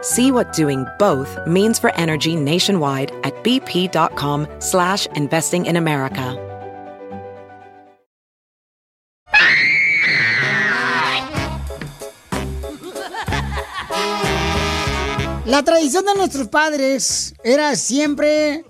See what doing both means for energy nationwide at bp.com slash investing in America. La tradición de nuestros padres era siempre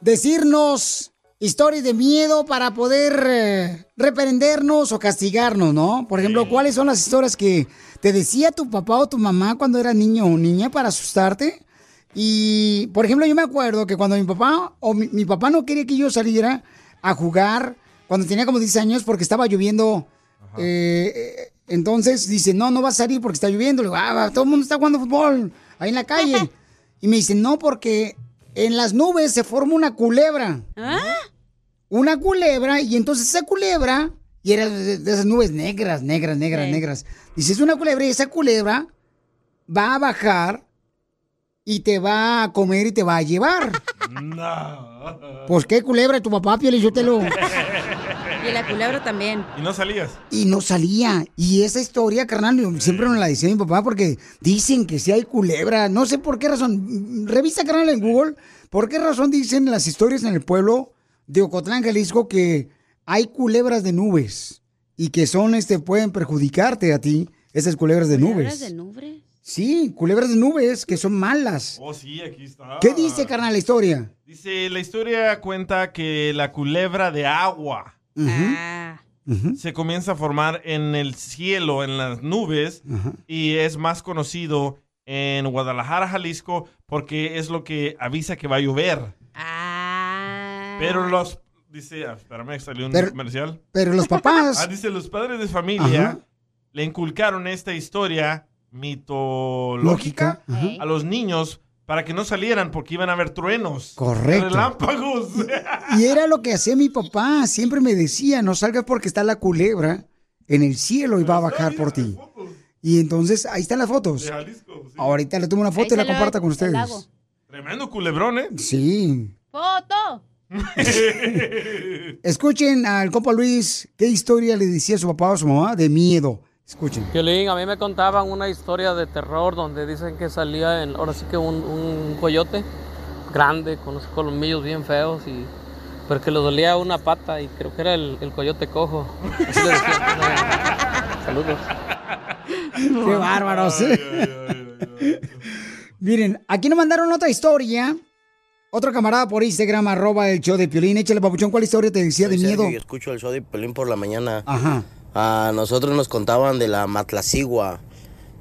decirnos historias de miedo para poder eh, reprendernos o castigarnos, ¿no? Por ejemplo, ¿cuáles son las historias que te decía tu papá o tu mamá cuando eras niño o niña para asustarte? Y, por ejemplo, yo me acuerdo que cuando mi papá o mi, mi papá no quería que yo saliera a jugar cuando tenía como 10 años porque estaba lloviendo. eh, eh, entonces dice, no, no vas a salir porque está lloviendo. Le digo, ah, todo el mundo está jugando fútbol ahí en la calle. y me dice, no, porque en las nubes se forma una culebra. Una culebra, y entonces esa culebra, y era de, de esas nubes negras, negras, negras, Sí. negras. Dice, es una culebra y esa culebra va a bajar y te va a comer y te va a llevar. No. Pues qué culebra, tu papá, Pio lo Y la culebra también. ¿Y no salías? Y no salía. Y esa historia, carnal, yo siempre nos la decía mi papá porque dicen que si hay culebra. No sé por qué razón. Revisa, carnal, en Google. ¿Por qué razón dicen las historias en el pueblo de Ocotlán, Jalisco, que hay culebras de nubes? Y que son, este, pueden perjudicarte a ti, esas culebras de nubes. de nubes? Sí, culebras de nubes que son malas. Oh, sí, aquí está. ¿Qué dice, carnal, la historia? Dice, la historia cuenta que la culebra de agua Ah. se comienza a formar en el cielo, en las nubes, y es más conocido en Guadalajara, Jalisco, porque es lo que avisa que va a llover. Pero los... Dice, ah, espérame, salió un Pero- comercial. pero los papás- Ah, dice, los padres de familia Ajá. le inculcaron esta historia mitológica Ajá. a los niños para que no salieran porque iban a ver truenos. Correcto. Relámpagos. Y era lo que hacía mi papá. Siempre me decía, no salgas porque está la culebra en el cielo y va a bajar por ti. Y entonces, ahí están las fotos. De Jalisco, sí. Ahorita le tomo una foto y la comparta con ustedes. Tremendo culebrón, ¿eh? Sí. ¡Foto! Escuchen al compa Luis qué historia le decía a su papá o a su mamá de miedo. Escuchen. Piolín, a mí me contaban una historia de terror donde dicen que salía, en, ahora sí que un, un coyote grande con unos colmillos bien feos y pero que le dolía una pata y creo que era el, el coyote cojo. Así le decían. Saludos. Qué bárbaros. Miren, aquí nos mandaron otra historia. Otro camarada por Instagram, arroba el show de Piolín. Échale, papuchón, ¿cuál historia te decía de miedo? Sergio y escucho el show de Pelín por la mañana. Ajá. A nosotros nos contaban de la matlacigua.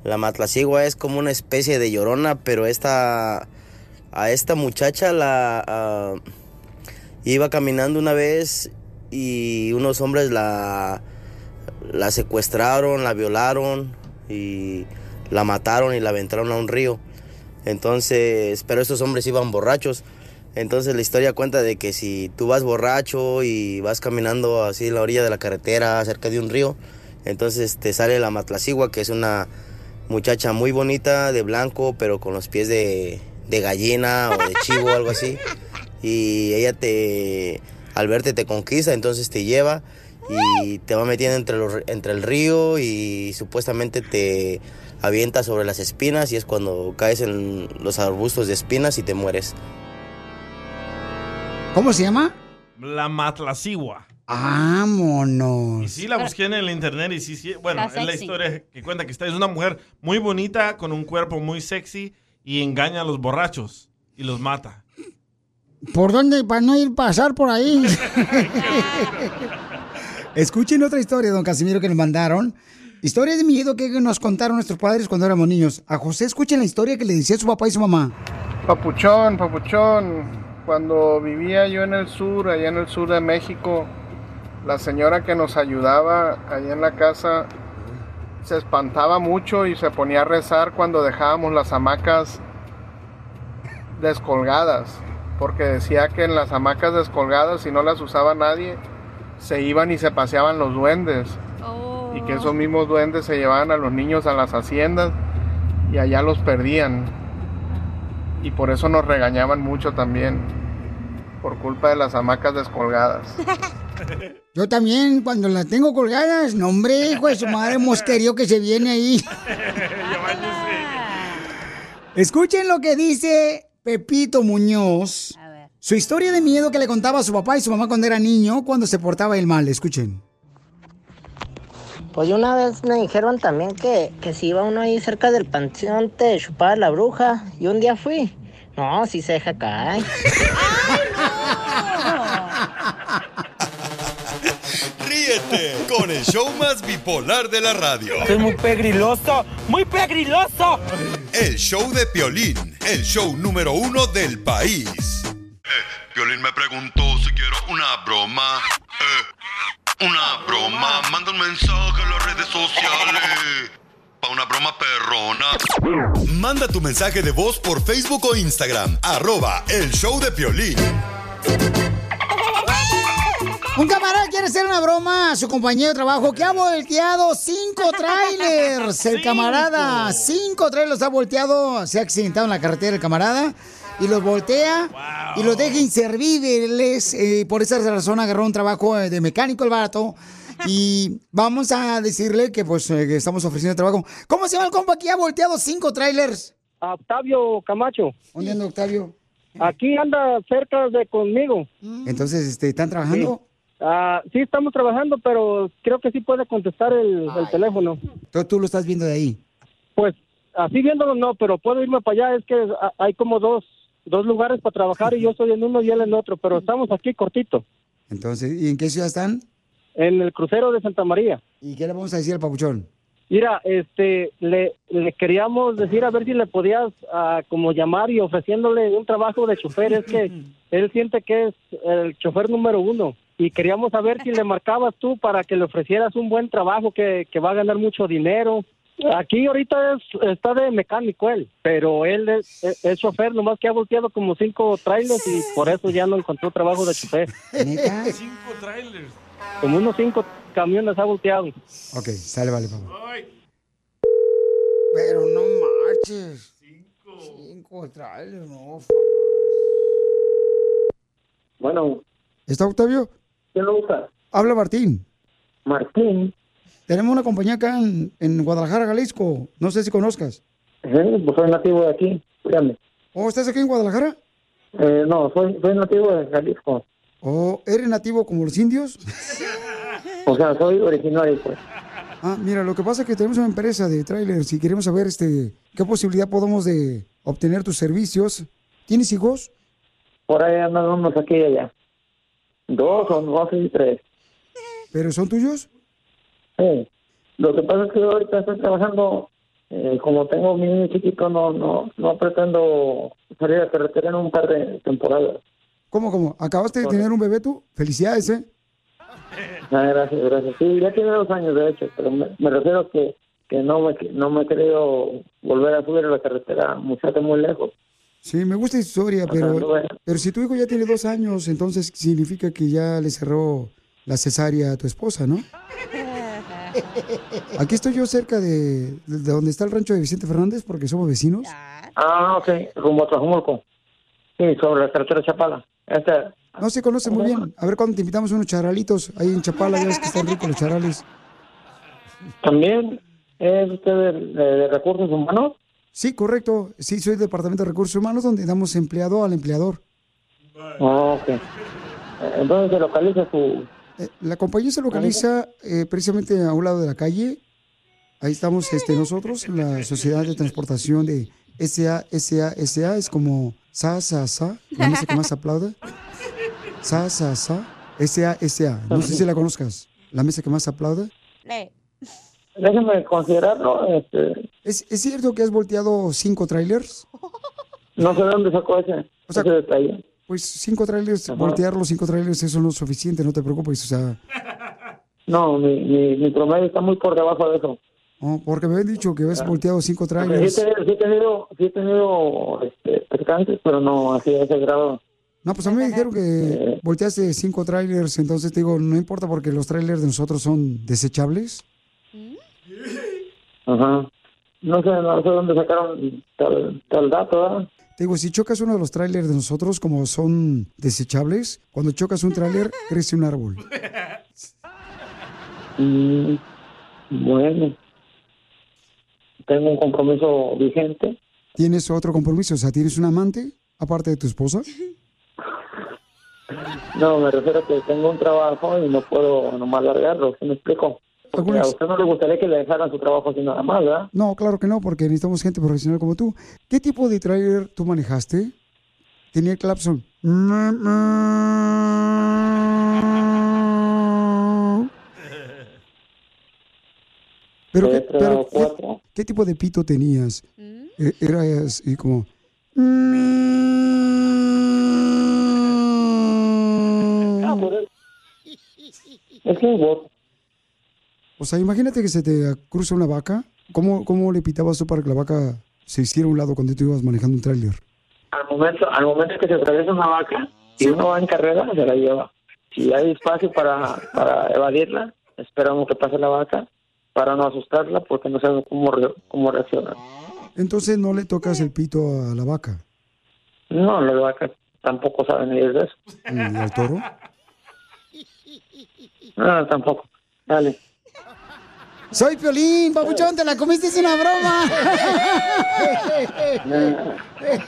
La matlacigua es como una especie de llorona, pero esta a esta muchacha la iba caminando una vez y unos hombres la la secuestraron, la violaron y la mataron y la aventaron a un río. Entonces, pero estos hombres iban borrachos. Entonces la historia cuenta de que si tú vas borracho y vas caminando así en la orilla de la carretera, cerca de un río, entonces te sale la matlacigua, que es una muchacha muy bonita, de blanco, pero con los pies de, de gallina o de chivo algo así. Y ella te, al verte te conquista, entonces te lleva y te va metiendo entre, los, entre el río y supuestamente te avienta sobre las espinas y es cuando caes en los arbustos de espinas y te mueres. ¿Cómo se llama? La matlacigua. Vámonos. Y sí, la busqué en el internet y sí, sí. Bueno, Está es la historia que cuenta que esta es una mujer muy bonita, con un cuerpo muy sexy y engaña a los borrachos y los mata. ¿Por dónde? Para no ir pasar por ahí. Escuchen otra historia, don Casimiro, que nos mandaron. Historia de miedo que nos contaron nuestros padres cuando éramos niños. A José, escuchen la historia que le decía su papá y su mamá. Papuchón, papuchón, cuando vivía yo en el sur, allá en el sur de México, la señora que nos ayudaba allá en la casa se espantaba mucho y se ponía a rezar cuando dejábamos las hamacas descolgadas, porque decía que en las hamacas descolgadas, si no las usaba nadie, se iban y se paseaban los duendes. Y que esos mismos duendes se llevaban a los niños a las haciendas y allá los perdían. Y por eso nos regañaban mucho también, por culpa de las hamacas descolgadas. Yo también, cuando las tengo colgadas, no hombre, hijo de su madre mosquerío que se viene ahí. Escuchen lo que dice Pepito Muñoz. Su historia de miedo que le contaba a su papá y su mamá cuando era niño, cuando se portaba el mal. Escuchen. Pues una vez me dijeron también que, que si iba uno ahí cerca del panteón te chupaba la bruja. Y un día fui. No, sí se deja caer. Ríete con el show más bipolar de la radio. Es muy pegriloso, muy pegriloso. El show de Piolín, el show número uno del país. Piolín me preguntó si quiero una broma. Eh, una broma, manda un mensaje a las redes sociales. Pa' una broma perrona. Manda tu mensaje de voz por Facebook o Instagram. Arroba el show de Piolín. Un camarada quiere hacer una broma a su compañero de trabajo que ha volteado cinco trailers. El camarada, cinco trailers ha volteado, se ha accidentado en la carretera el camarada y los voltea y los deja inservibles. eh, por esa razón agarró un trabajo eh, de mecánico el barato. Y vamos a decirle que pues eh, que estamos ofreciendo trabajo. ¿Cómo se llama el compa que ha volteado cinco trailers? Octavio Camacho. ¿Dónde anda Octavio? Aquí anda cerca de conmigo. Entonces, este, ¿están trabajando? Ah, sí, estamos trabajando, pero creo que sí puede contestar el, el teléfono. Entonces, tú lo estás viendo de ahí. Pues así viéndolo no, pero puedo irme para allá. Es que hay como dos, dos lugares para trabajar y yo estoy en uno y él en otro, pero estamos aquí cortito, Entonces, ¿y en qué ciudad están? en el crucero de Santa María. ¿Y qué le vamos a decir al papuchón? Mira, este, le, le queríamos decir a ver si le podías ah, como llamar y ofreciéndole un trabajo de chofer. Es que él siente que es el chofer número uno y queríamos saber si le marcabas tú para que le ofrecieras un buen trabajo que, que va a ganar mucho dinero. Aquí ahorita es, está de mecánico él, pero él es, es- es chofer, nomás que ha volteado como cinco trailers y por eso ya no encontró trabajo de chofer. Cinco trailers. Como unos cinco camiones ha volteado. Ok, sale, vale, papá. Pero no marches. Cinco. Cinco trailers, no. Bueno, ¿Está Octavio? ¿quién lo usa? Habla Martín. Martín. Tenemos una compañía acá en, en Guadalajara, Jalisco. No sé si conozcas. Sí, pues soy nativo de aquí, dígame. ¿O estás aquí en Guadalajara? Eh, no, soy, soy nativo de Jalisco. ¿O eres nativo como los indios? O sea, soy originario, pues. Ah, mira, lo que pasa es que tenemos una empresa de trailers y queremos saber este, qué posibilidad podemos de obtener tus servicios. ¿Tienes hijos? Por ahí andan unos aquí y allá. Dos o dos y tres. ¿Pero son tuyos? Sí. Lo que pasa es que ahorita estoy trabajando, eh, como tengo mi niño chiquito, no, no, no pretendo salir a carretera en un par de temporadas. ¿Cómo, cómo? ¿Acabaste de tener un bebé tú? Felicidades, ¿eh? Ah, gracias, gracias. Sí, ya tiene dos años de hecho, pero me, me refiero a que, que no, me, no me he querido volver a subir a la carretera muchacho muy lejos. Sí, me gusta tu historia, pero, pero si tu hijo ya tiene dos años, entonces significa que ya le cerró la cesárea a tu esposa, ¿no? Aquí estoy yo cerca de, de donde está el rancho de Vicente Fernández porque somos vecinos. Ah, ok, rumbo a Tlajumulco. Sí, sobre la carretera Chapala. Esta, No se conoce muy bien. A ver cuándo te invitamos unos charalitos ahí en Chapala, ya ves que están ricos los charales. ¿También es usted de, de- de recursos humanos? Sí, correcto. Sí, soy del Departamento de Recursos Humanos donde damos empleado al empleador. Ah, ok. Eh, Entonces se localiza su... Eh, La compañía se localiza eh, precisamente a un lado de la calle. Ahí estamos este, nosotros, la Sociedad de Transportación de SA, SA, SA, es como Sa, sa, sa. La mesa que más aplaude. Sa, sa, sa. S-A, S-A. No sé si la conozcas. La mesa que más aplaude. Déjeme considerarlo. Este, ¿Es, ¿Es cierto que has volteado cinco trailers? no sé de dónde sacó ese, ese detalle. Pues cinco trailers, voltear los cinco trailers, eso no es suficiente, no te preocupes. O sea, No, mi, mi, mi promedio está muy por debajo de eso. no, porque me habían dicho que habías volteado cinco trailers. Sí, he tenido, sí he tenido, sí he tenido este, percances, pero no así a ese grado. No, pues a mí me dijeron que volteaste cinco trailers, entonces te digo, no importa porque los trailers de nosotros son desechables. Ajá. No sé, no sé dónde sacaron tal, tal dato, ¿verdad? Te digo, si chocas uno de los trailers de nosotros, como son desechables, cuando chocas un trailer, crece un árbol. Mm, bueno. Tengo un compromiso vigente. ¿Tienes otro compromiso? O sea, ¿tienes un amante aparte de tu esposa? No, me refiero a que tengo un trabajo y no puedo nomás largarlo, ¿sí me explico? Porque a usted no le gustaría que le dejaran su trabajo así nada más, ¿verdad? No, claro que no, porque necesitamos gente profesional como tú. ¿Qué tipo de trailer tú manejaste? Tenía el clapson. Pero, ¿qué, Tres, pero ¿qué- cuatro. ¿qué, tipo de pito tenías? Eh, Era así como... Ah, es, es un. O sea, imagínate que se te cruza una vaca. ¿Cómo, ¿Cómo le pitabas tú para que la vaca se hiciera a un lado cuando tú ibas manejando un tráiler? Al momento, al momento que se atraviesa una vaca y uno va en carrera, se la lleva. Si hay espacio para, para evadirla, esperamos que pase la vaca para no asustarla porque no sabemos cómo, re- cómo reacciona. Entonces no le tocas el pito a la vaca. No, las vacas tampoco saben ni de eso. ¿Y al toro? No, tampoco. Dale. Soy Piolín, papuchón, te la comiste, es una broma.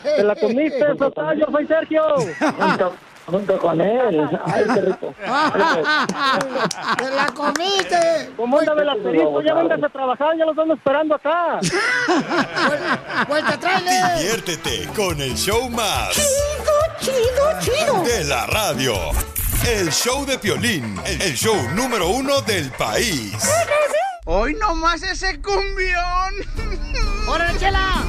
Te la comiste, total, yo soy Sergio. Junto, junto con él. Ay, qué rico. ¡Te la comiste! ¿Cómo anda el asterisco? Ya vengas a trabajar, ya los ando esperando acá. ¡Vuelta, tráiler! Diviértete con el show más. Chido, chido, chido. De la radio. El show de Piolín. El show número uno del país. Hoy nomás ese cumbión. ¡Órale, chela!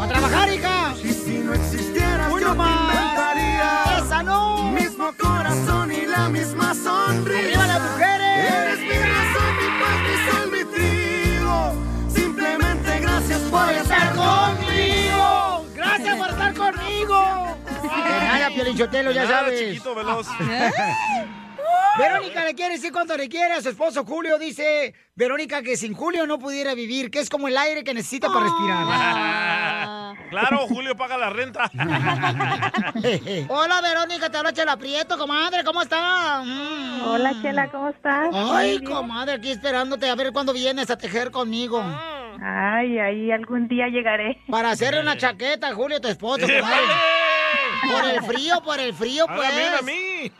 ¡A trabajar, hija! Y si no existieras, Uy, yo te nomás. inventaría ¡Esa no! Mismo corazón y la misma sonrisa. ¡Arriba las mujeres! Eres mi razón, mi paz, mi sol, mi trigo. Simplemente gracias por estar conmigo. ¡Gracias por estar conmigo! De nada, Piolichotelo, ya nada, sabes. chiquito, veloz. Verónica le quiere decir cuánto le quiere a su esposo Julio. Dice Verónica que sin Julio no pudiera vivir, que es como el aire que necesita para respirar. Claro, Julio paga la renta. Hola Verónica, te habla Chela Prieto, comadre, ¿cómo está? Hola, Chela, ¿cómo estás? Ay, comadre, aquí esperándote a ver cuándo vienes a tejer conmigo. Ay, ahí algún día llegaré. Para hacerle una chaqueta a Julio, tu esposo, comadre. Por el frío, por el frío, pues. Hágame una a mí.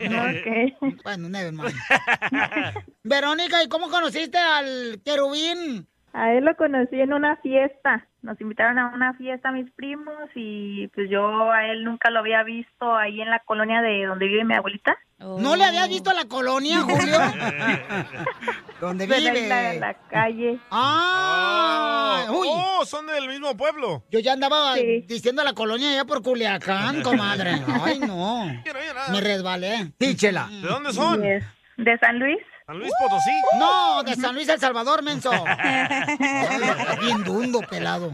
Ok. Bueno, never mind. Verónica, ¿y cómo conociste al querubín? A él lo conocí en una fiesta. Nos invitaron a una fiesta mis primos y pues yo a él nunca lo había visto ahí en la colonia de donde vive mi abuelita. ¿No le habías visto la colonia, Julio? ¿Dónde Pues vive? en la, en la calle. Ah, uy. Oh, son del mismo pueblo. Yo ya andaba diciendo la colonia allá por Culiacán, comadre. Ay, no. Me resbalé. Tíchela. ¿De dónde son? Yes. ¿De San Luis? ¿San Luis Potosí? No, de San Luis El Salvador, menso. Ay, Bien dundo, pelado.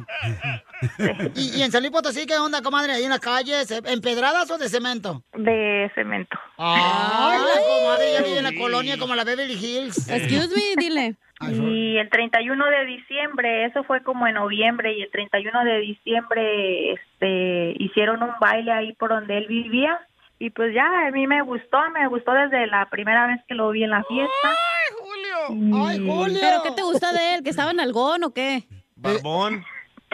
¿Y, y en San Luis Potosí qué onda, comadre? ¿Ahí en las calles? ¿Empedradas o de cemento? De cemento. Ay, la comadre ya vive en la colonia como la Beverly Hills. Excuse me, dile. Y el 31 de diciembre, eso fue como en noviembre, y el 31 de diciembre este, hicieron un baile ahí por donde él vivía. Y pues ya, a mí me gustó, me gustó desde la primera vez que lo vi en la fiesta. ¡Ay, Julio! ¡Ay, Julio! ¿Pero qué te gusta de él? ¿Que estaba en algón o qué? Barbón.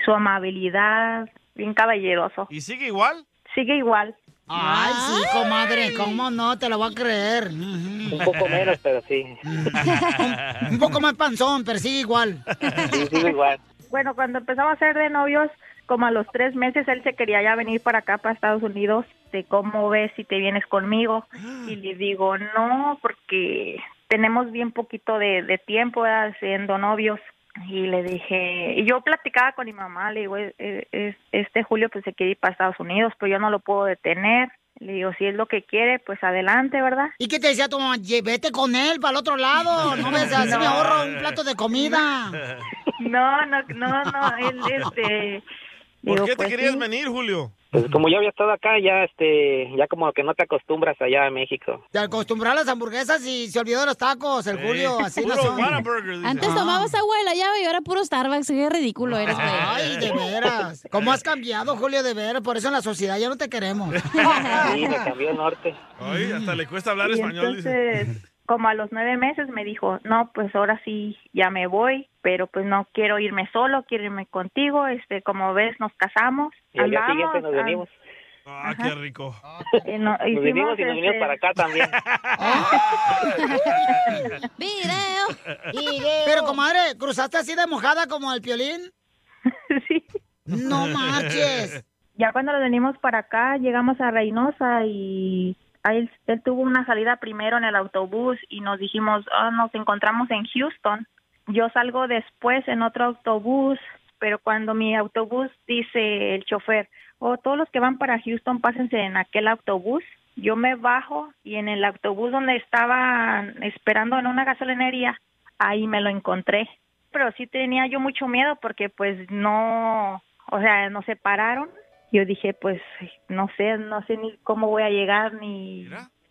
Su amabilidad, bien caballeroso. ¿Y sigue igual? Sigue igual. Ay, sí, comadre, ¿cómo no? Te lo voy a creer. Un poco menos, pero sí. Un poco más panzón, pero sigue igual. Sí, sigue igual. Bueno, cuando empezamos a ser de novios, como a los tres meses él se quería ya venir para acá, para Estados Unidos, de cómo ves si te vienes conmigo. Y le digo, no, porque tenemos bien poquito de, de tiempo ¿verdad? siendo novios. Y le dije, y yo platicaba con mi mamá, le digo, "Eh, eh, este Julio pues se quiere ir para Estados Unidos, pero yo no lo puedo detener. Le digo, si es lo que quiere, pues adelante, ¿verdad? ¿Y qué te decía tu mamá? Vete con él para el otro lado. No me así me No. ahorro un plato de comida. No, no, no, no, él, este... ¿Por qué te pues, querías sí. venir, Julio? Pues como yo había estado acá, ya este, ya como que no te acostumbras allá en México. Se acostumbró a las hamburguesas y se olvidó de los tacos, el Julio, así no son. Antes Ah. tomabas agua de la llave y ahora puro Starbucks. Qué ridículo eres, güey. Ay, de veras. ¿Cómo has cambiado, Julio, de veras? Por eso en la sociedad ya no te queremos. Sí, me cambió el norte. Ay, hasta le cuesta hablar Y español, dice. Como a los nueve meses me dijo, no, pues ahora sí ya me voy, pero pues no quiero irme solo, quiero irme contigo. Este, como ves, nos casamos. Y al día siguiente nos ah, venimos. Ah, qué rico. y no- Nos vinimos y nos vinimos este, para acá también. ¡Video! Pero, comadre, ¿cruzaste así de mojada como el piolín? Sí. No marches. Ya cuando nos venimos para acá, llegamos a Reynosa y él, tuvo una salida primero en el autobús y nos dijimos, "Ah, nos encontramos en Houston. Yo salgo después en otro autobús, pero cuando mi autobús dice el chofer, oh, todos los que van para Houston, pásense en aquel autobús. Yo me bajo y en el autobús donde estaba esperando en una gasolinería, ahí me lo encontré. Pero sí tenía yo mucho miedo porque pues no, o sea, nos separaron. Yo dije, pues no sé, no sé ni cómo voy a llegar ni,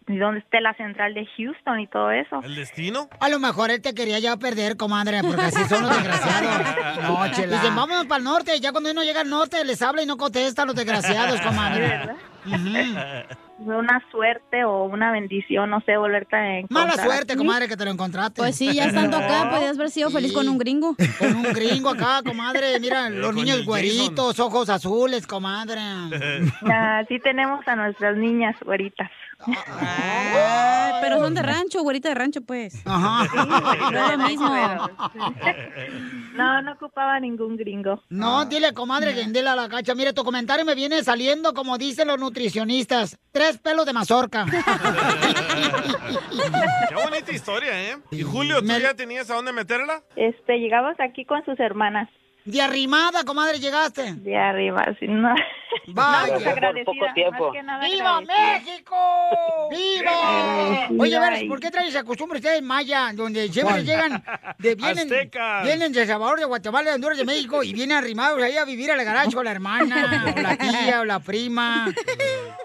ni dónde esté la central de Houston y todo eso. ¿El destino? A lo mejor él te quería ya perder, comadre, porque así son los desgraciados. No, chela. Dicen, vámonos para el norte. Ya cuando uno llega al norte, les habla y no contesta a los desgraciados, comadre. ¿Verdad? Fue una suerte o una bendición, no sé, volverte a encontrar. Mala suerte, aquí. comadre, que te lo encontraste. Pues sí, ya estando acá, podías haber sido feliz con un gringo. Con un gringo acá, comadre. Mira, los con niños güeritos, ojos azules, comadre. Ah, sí tenemos a nuestras niñas güeritas. Ah, pero son de rancho, güerita de rancho, pues. Ajá. No es lo mismo. No, no ocupaba ningún gringo. No, dile, comadre, que la cacha. Mire, tu comentario me viene saliendo, como dicen los nutricionistas, tres pelos de mazorca. Qué bonita historia, ¿eh? ¿Y Julio, tú ya tenías a dónde meterla? Este, llegamos aquí con sus hermanas. De arrimada, comadre, llegaste. De arriba, sí, no. Vaya. No, pues, agradecida, poco tiempo. ¡Viva. México! ¡Viva! Oye, a ver, y- ¿por qué traen esa costumbre ustedes maya, donde siempre ¿Cuál? llegan, de, vienen, vienen de Salvador, de Guatemala, de Honduras, de México, y vienen arrimados ahí a vivir a la garaje con la hermana, o la tía, o la prima?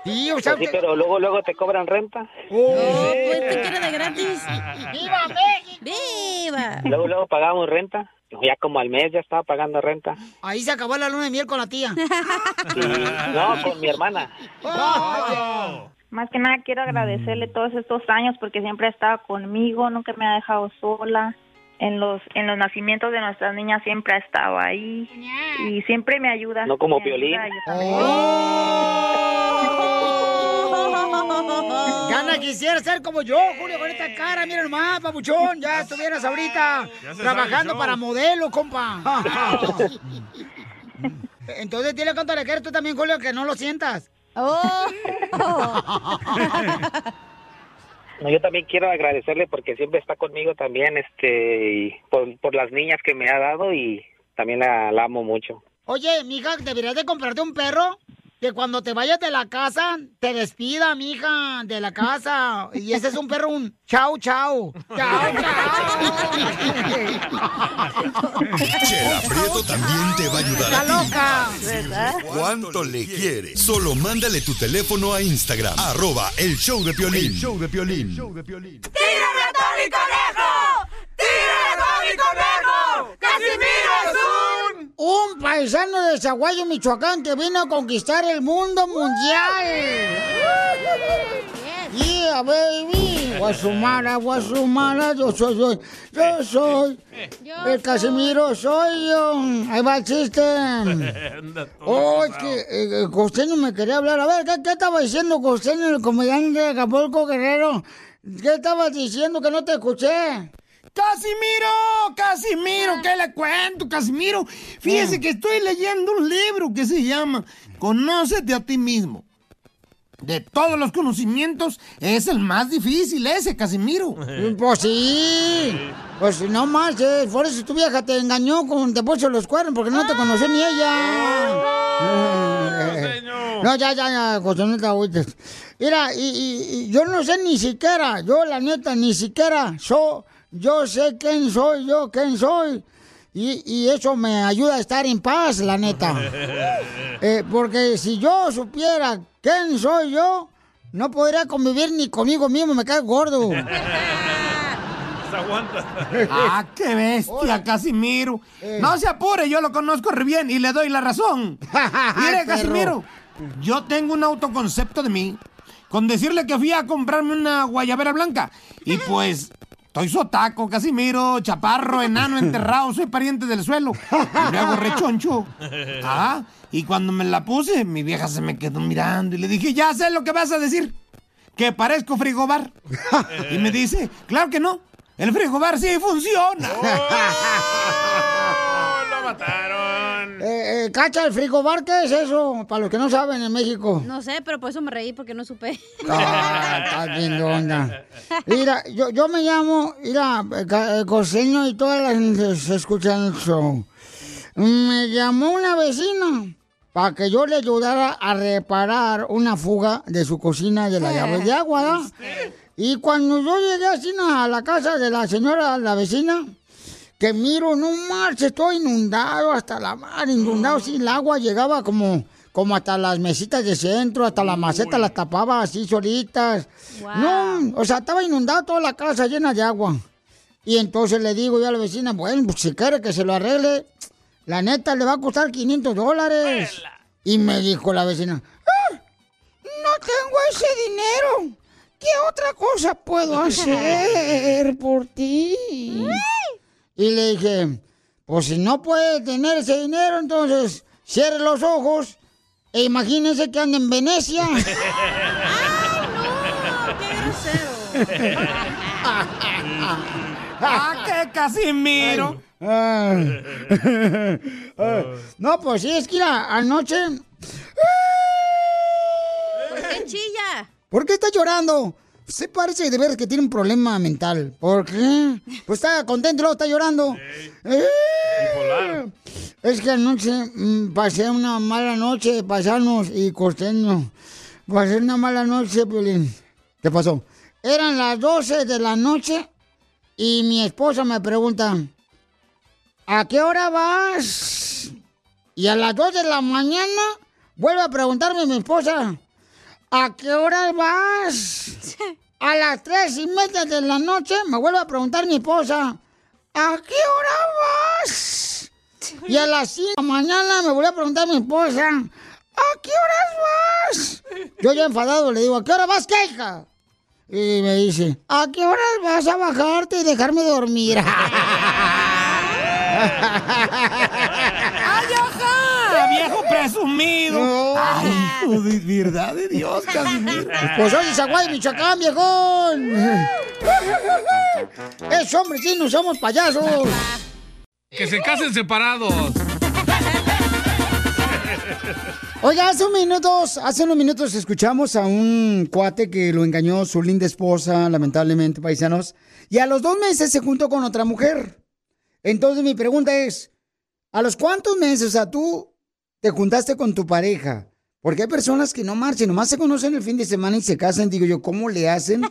Sí, o sea, Pues sí, pero luego luego te cobran renta. Oh, pues te quiere de gratis. ¡Viva México! ¡Viva! Luego luego pagamos renta. Ya como al mes ya estaba pagando renta. Ahí se acabó la luna de miel con la tía. No, con mi hermana. Más que nada quiero agradecerle todos estos años porque siempre ha estado conmigo, nunca me ha dejado sola. En los en los nacimientos de nuestras niñas siempre ha estado ahí y siempre me ayuda. No como Me Piolín. Quisiera ser como yo, Julio, con esta cara, mira nomás, papuchón, ya estuvieras ahorita trabajando para modelo, compa. Entonces dile cuánto le quieres tú también, Julio, que no lo sientas. Oh. No, yo también quiero agradecerle porque siempre está conmigo también, este, y por, por las niñas que me ha dado y también la, la amo mucho. Oye, mija, deberías de comprarte un perro que cuando te vayas de la casa te despida, mija, de la casa. Y ese es un perro, un chau, chau. Chau, Chela Prieto también te va a ayudar Está a ti. loca. ¿Verdad? ¿Cuánto le quiere? Solo mándale tu teléfono a Instagram, arroba el show de Piolín. El show de Piolín. ¡Tírame a Tony Conejo! ¡Tírame a Tony Conejo! ¡Casimiro un... Paisano de Zaguayo, Michoacán, que vino a conquistar el mundo mundial. Yeah, baby. Guasumara, Guasumara, yo soy, yo, yo soy. El Casimiro soy yo. Ahí va el chiste. Oh, es que eh, el costeño me quería hablar. A ver, ¿qué, qué estaba diciendo costeño, el comediante de Acapulco Guerrero? ¿Qué estabas diciendo que no te escuché? Casimiro, Casimiro, ¿qué le cuento, Casimiro? Fíjese que estoy leyendo un libro que se llama Conócete a ti mismo. De todos los conocimientos, es el más difícil ese, Casimiro. Pues sí. Pues no más, eh. por eso tu vieja te engañó con te puso los cuernos porque no te conoció ni ella. No, ya, ya, ya, José, no te agüites. Mira, y, y- y yo no sé ni siquiera, yo la neta, ni siquiera, so, yo sé quién soy, yo quién soy. Y, y eso me ayuda a estar en paz, la neta. Eh, porque si yo supiera quién soy yo, no podría convivir ni conmigo mismo, me cae gordo. Se aguanta. Ah, qué bestia, Casimiro. No se apure, yo lo conozco re bien y le doy la razón. Mire. Casimiro, yo tengo un autoconcepto de mí con decirle que fui a comprarme una guayabera blanca. Y pues, estoy sotaco, Casimiro, chaparro, enano, enterrado, soy pariente del suelo. Y luego rechoncho. Ah, y cuando me la puse, mi vieja se me quedó mirando y le dije, ya sé lo que vas a decir. Que parezco frigobar. Y me dice, claro que no. El frigobar sí funciona. ¡Lo mataron! Eh, Cacha, el frigobar, ¿qué es eso? Para los que no saben en México. No sé, pero por eso me reí porque no supe. Ah, está bien de onda. Mira, yo, yo me llamo, mira, eh, ca- eh, costeño y toda la gente se escucha el show. Me llamó una vecina para que yo le ayudara a reparar una fuga de su cocina de la llave de agua, ¿verdad? Y cuando yo llegué así a la casa de la señora, la vecina, que miro, no marche, estoy inundado hasta la mar, inundado, sí, el agua llegaba como, como hasta las mesitas de centro, hasta la maceta las tapaba así solitas. No, o sea, estaba inundado toda la casa llena de agua. Y entonces le digo yo a la vecina, bueno, pues si quiere que se lo arregle, la neta le va a costar 500 dólares. Y me dijo la vecina, "Ah, no tengo ese dinero. ¿Qué otra cosa puedo hacer por ti? Y le dije, pues si no puede tener ese dinero, entonces cierre los ojos e imagínese que anda en Venecia. ¡Ah, qué Casimiro! Ah. Ah. No, pues sí, es que anoche... ¿Por qué chilla? ¿Por qué está llorando? Se parece de veras que tiene un problema mental. ¿Por qué? Pues está contento luego está llorando. Eh, Es que anoche mm, pasé una mala noche, pasarnos y costeño. Pasé una mala noche, Piolín. ¿Qué pasó? Eran las 12 de la noche y mi esposa me pregunta, ¿a qué hora vas? Y a las 2 de la mañana vuelve a preguntarme mi esposa, ¿a qué hora vas? A las tres y media de la noche me vuelve a preguntar mi esposa, ¿a qué hora vas? Y a las 5 de la mañana me vuelve a preguntar mi esposa, ¿a qué horas vas? Yo ya enfadado le digo, ¿a qué hora vas, qué hija? Y me dice, ¿a qué horas vas a bajarte y dejarme dormir? ¡Ay, ajá! ¡Viejo presumido! ¡Ay, hijo de verdad de Dios, Casimiro! Pues soy de Zaguay, Michoacán, viejón. Es hombre, sí, no somos payasos. Que se casen separados. Oiga, hace unos minutos, hace unos minutos escuchamos a un cuate que lo engañó su linda esposa, lamentablemente, paisanos, y a los dos meses se juntó con otra mujer. Entonces mi pregunta es, ¿a los cuántos meses, o sea, tú te juntaste con tu pareja? Porque hay personas que no marchen, nomás se conocen el fin de semana y se casan. Digo yo, ¿cómo le hacen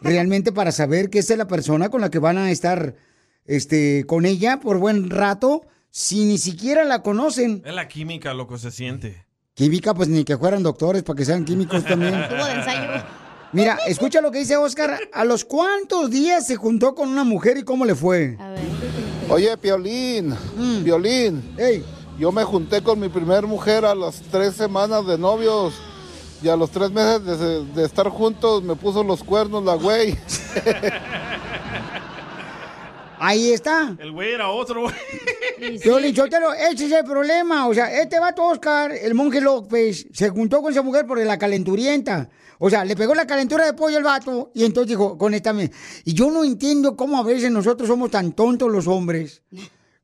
realmente para saber que esta es la persona con la que van a estar este, con ella por buen rato si ni siquiera la conocen? Es la química, loco, se siente. Química, pues ni que fueran doctores para que sean químicos también. Tuvo de ensayo. Mira, escucha lo que dice Oscar. ¿A los cuántos días se juntó con una mujer y cómo le fue? Oye, Piolín, Mm. Piolín. Yo me junté con mi primer mujer a las tres semanas de novios y a los tres meses de, de estar juntos me puso los cuernos la güey. Ahí está. El güey era otro, güey. Piolín Sotelo, ese es el problema. O sea, este vato Oscar, el monje López, se juntó con esa mujer por la calenturienta. O sea, le pegó la calentura de pollo al vato y entonces dijo, conéctame. Y yo no entiendo cómo a veces nosotros somos tan tontos los hombres.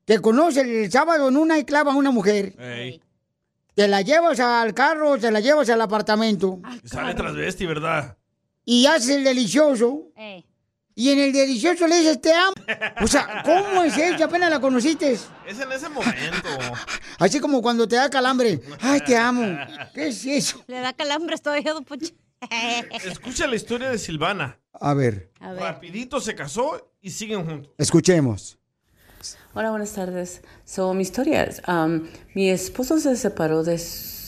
Que conocen el sábado en una y clava a una mujer. Ey. Te la llevas al carro, te la llevas al apartamento. Sale transvesti, ¿verdad? y haces el delicioso. Y en el delicioso le dices te amo. O sea, ¿cómo es eso? Apenas la conociste. Es en ese momento. Así como cuando te da calambre. Ay, te amo. ¿Qué es eso? Le da calambres todavía, don Poncho. Escucha la historia de Silvana. A ver, Rapidito se casó y siguen juntos. escuchemos. Hola, buenas tardes. So, mi historia es, um, mi esposo se separó de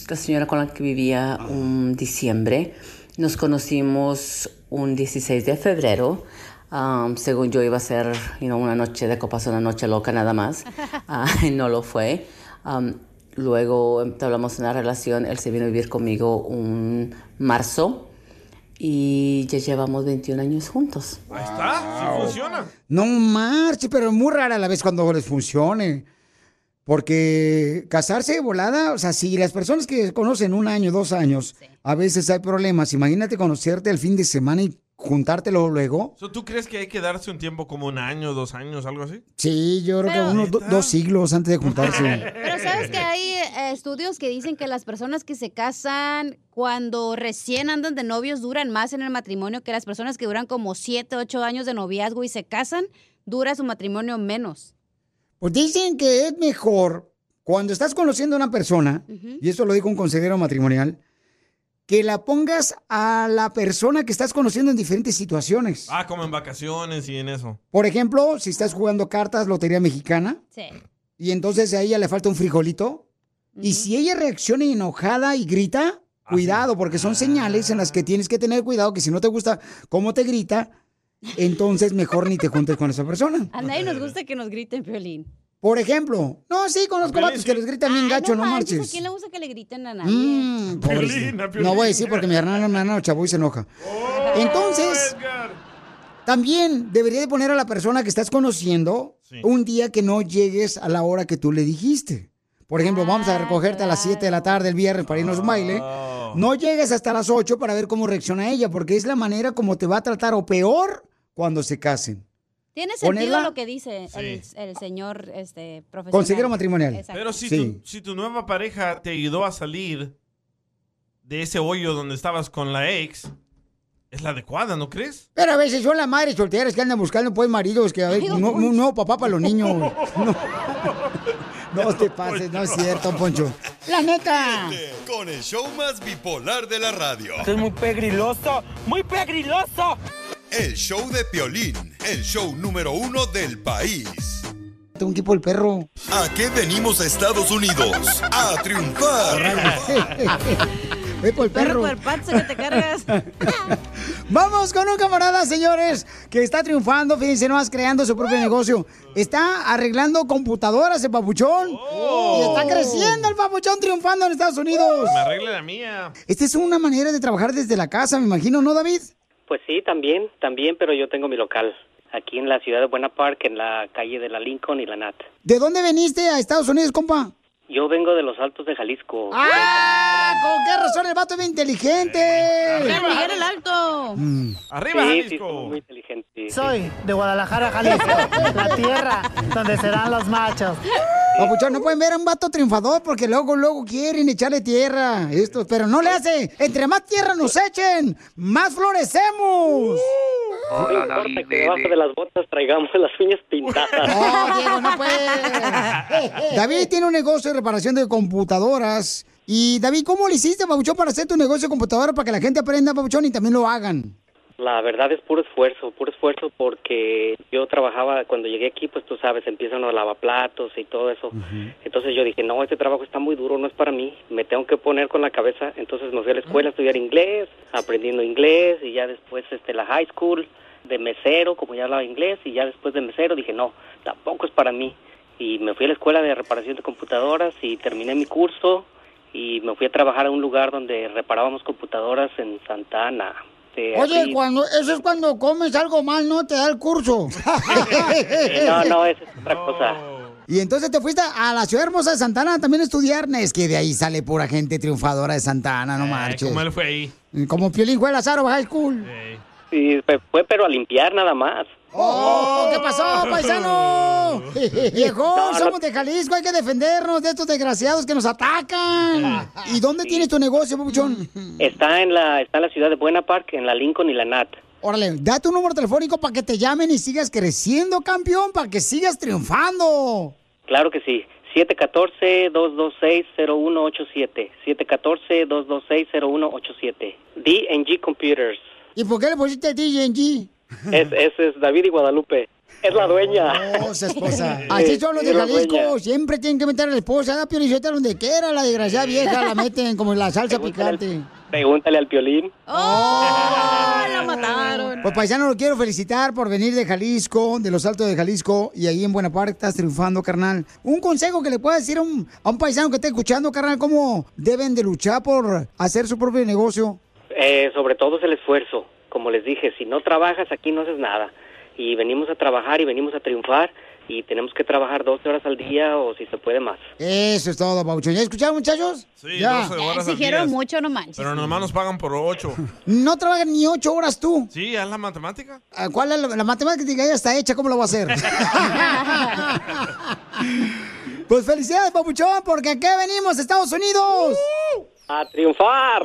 la señora con la que vivía un diciembre. Nos conocimos un 16 de febrero. Um, según yo iba a ser you know, una noche de copas, una noche loca nada más. Y no lo fue. Um, luego entablamos una relación. Él se vino a vivir conmigo un marzo. Y ya llevamos 21 años juntos. Ahí está, sí funciona. No marche, pero es muy rara a la vez cuando les funcione. Porque casarse de volada, o sea, si las personas que conocen un año, dos años, a veces hay problemas. Imagínate conocerte el fin de semana y juntártelo luego. So, ¿Tú crees que hay que darse un tiempo como un año, dos años, algo así? Sí, yo creo Pero- que unos do- dos siglos antes de juntarse. Pero sabes que hay eh, estudios que dicen que las personas que se casan cuando recién andan de novios duran más en el matrimonio que las personas que duran como 7, 8 años de noviazgo y se casan, dura su matrimonio menos. Pues dicen que es mejor cuando estás conociendo a una persona, y esto lo dijo un consejero matrimonial, que la pongas a la persona que estás conociendo en diferentes situaciones. Ah, como en vacaciones y en eso. Por ejemplo, si estás jugando cartas, lotería mexicana, Sí. y entonces a ella le falta un frijolito, y si ella reacciona enojada y grita, cuidado, porque son señales en las que tienes que tener cuidado, que si no te gusta cómo te grita, entonces mejor ni te juntes con esa persona. A nadie nos gusta que nos griten, Piolín. Por ejemplo, no, sí, conozco vatos que les gritan bien gacho, no, ¿A marches. quién le gusta que le griten a nadie? Mm, pobrecito. No voy a decir porque mi hermano, mi hermano chavo y se enoja. Entonces, también debería de poner a la persona que estás conociendo un día que no llegues a la hora que tú le dijiste. Por ejemplo, vamos a recogerte a las 7 de la tarde el viernes para irnos a un baile. No llegues hasta las 8 para ver cómo reacciona ella, porque es la manera como te va a tratar o peor cuando se casen. Tiene sentido Ponerla- lo que dice el, Sí. el señor este, profesional. Consejero matrimonial. Exacto. Pero si, Sí. tu, si tu nueva pareja te ayudó a salir de ese hoyo donde estabas con la ex, es la adecuada, ¿no crees? Pero a veces son las madres solteras que andan buscando pues maridos que a don no- Poncho. un nuevo papá para los niños. No, no te pases, no es cierto, Poncho. La neta. Con el show más bipolar de la radio. Esto es muy pegriloso, muy pegriloso. El show de Piolín, el show número uno del país. Un tipo el perro. ¿A qué venimos a Estados Unidos? A triunfar. Ve por el perro. cuerpazo que te cargas. Vamos con un camarada, señores, que está triunfando, fíjense, no creando su propio negocio. Está arreglando computadoras el papuchón. Y está creciendo el papuchón triunfando en Estados Unidos. Me arregle la mía. Esta es una manera de trabajar desde la casa, me imagino, ¿no, David? Pues sí, también, también, pero yo tengo mi local aquí en la ciudad de Buena Park, en la calle de la Lincoln y la Nat. ¿De dónde veniste a Estados Unidos, compa? Yo vengo de los Altos de Jalisco. ¡Ah! ¿Con qué razón el vato es bien inteligente? Miguel el Alto. Arriba, sí, Jalisco. muy inteligente. Soy de Guadalajara, Jalisco, la tierra donde serán los machos. Papuchón, no pueden ver a un vato triunfador porque luego, luego quieren echarle tierra. Esto, pero no le hace. Entre más tierra nos echen, más florecemos. No importa que debajo de las botas traigamos las uñas pintadas. No, Diego, no puede. David tiene un negocio reparación de computadoras. Y David, ¿cómo le hiciste, Papuchón, para hacer tu negocio de computadora para que la gente aprenda, Papuchón, y también lo hagan? La verdad es puro esfuerzo, puro esfuerzo porque yo trabajaba, cuando llegué aquí, pues tú sabes, empiezan los lavaplatos y todo eso. Entonces yo dije, no, este trabajo está muy duro, no es para mí, me tengo que poner con la cabeza. Entonces me fui a la escuela a estudiar inglés, aprendiendo inglés y ya después este la high school de mesero, como ya hablaba inglés, y ya después de mesero dije, no, tampoco es para mí. Y me fui a la escuela de reparación de computadoras y terminé mi curso y me fui a trabajar a un lugar donde reparábamos computadoras en Santa Ana. Oye, cuando, eso es cuando comes algo mal, no te da el curso. No, no, esa es otra cosa. Y entonces te fuiste a la ciudad hermosa de Santana también a estudiar. Es que de ahí sale pura gente triunfadora de Santana, no marches. ¿Cómo él fue ahí? Como Piolín fue a la Zaro High School. Sí, fue- fue pero a limpiar nada más. ¡Oh! ¿Qué pasó, paisano? Viejón, somos de Jalisco, hay que defendernos de estos desgraciados que nos atacan. ¿Y dónde tienes tu negocio, papuchón? Está en la está en la ciudad de Buena Park, en la Lincoln y la Nat. Órale, da tu número telefónico para que te llamen y sigas creciendo, campeón, para que sigas triunfando. Claro que sí. 714-226-0187. 714-226-0187. DNG Computers. ¿Y por qué le pusiste DNG? Es, ese es David y Guadalupe. Es la dueña. Oh, esposa. Así son los de la Jalisco. Siempre tienen que meter a la esposa. Da piolichota donde quiera. La desgraciada vieja la meten como en la salsa picante. Pregúntale al piolín. ¡Oh! ¡La mataron! Pues paisano, lo quiero felicitar por venir de Jalisco, de los Altos de Jalisco, y ahí en Buena Park estás triunfando, carnal. Un consejo que le puedas decir a un, a un paisano que esté escuchando, carnal, cómo deben de luchar por hacer su propio negocio. Eh, sobre todo es el esfuerzo. Como les dije, si no trabajas aquí no haces nada. Y venimos a trabajar y venimos a triunfar y tenemos que trabajar 12 horas al día o si se puede más. Eso es todo, Pauchón. ¿Ya escucharon, muchachos? Sí, 12 horas al Exigieron día. mucho, no manches. Pero nomás nos pagan por 8. No trabajan ni ocho horas tú. Sí, haz la matemática. Ah, ¿Cuál es la, la matemática ya está hecha? ¿Cómo lo va a hacer? pues felicidades, papuchón, porque aquí venimos, Estados Unidos. ¡A triunfar!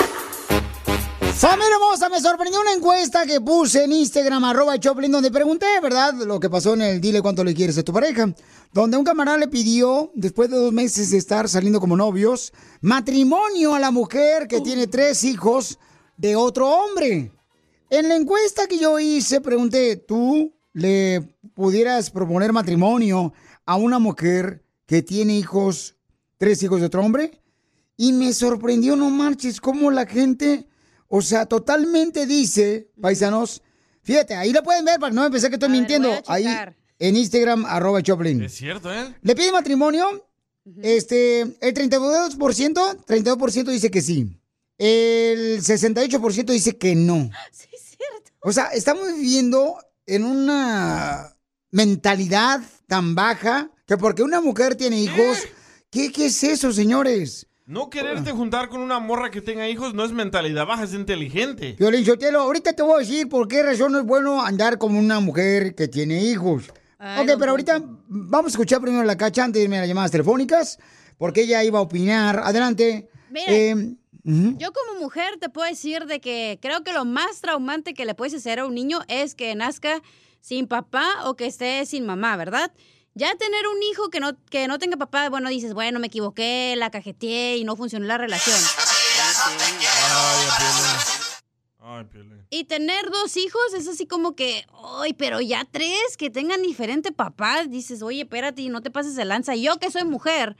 Familia hermosa, me sorprendió una encuesta que puse en Instagram, arroba Choplin, donde pregunté, ¿verdad? Lo que pasó en el Dile cuánto le quieres a tu pareja. Donde un camarada le pidió, después de dos meses de estar saliendo como novios, matrimonio a la mujer que tiene tres hijos de otro hombre. En la encuesta que yo hice, pregunté, ¿tú le pudieras proponer matrimonio a una mujer que tiene hijos, tres hijos de otro hombre? Y me sorprendió, no marches, cómo la gente, o sea, totalmente dice, paisanos, fíjate, ahí lo pueden ver para no pensar que estoy mintiendo. Ahí en Instagram, arroba Choplin. Es cierto, ¿eh? Le pide matrimonio, este, el 32%, 32% dice que sí. El 68% dice que no. Sí, es cierto. O sea, estamos viviendo en una mentalidad tan baja que porque una mujer tiene hijos, ¿qué, qué es eso, señores? No quererte juntar con una morra que tenga hijos no es mentalidad baja, es inteligente. Violín Sotelo, ahorita te voy a decir por qué razón no es bueno andar con una mujer que tiene hijos. Ay, ok, pero ahorita vamos a escuchar primero la cacha antes de irme a las llamadas telefónicas, porque ella iba a opinar. Adelante. Mira, Eh, Yo como mujer te puedo decir de que creo que lo más traumante que le puedes hacer a un niño es que nazca sin papá o que esté sin mamá, ¿verdad? Ya tener un hijo que no, que no tenga papá, bueno, dices, bueno, me equivoqué, la cajeteé y no funcionó la relación. Ay, Piolín. Y tener dos hijos es así como que, ay, pero ya tres que tengan diferente papá, dices, oye, espérate, no te pases de lanza. Yo que soy mujer,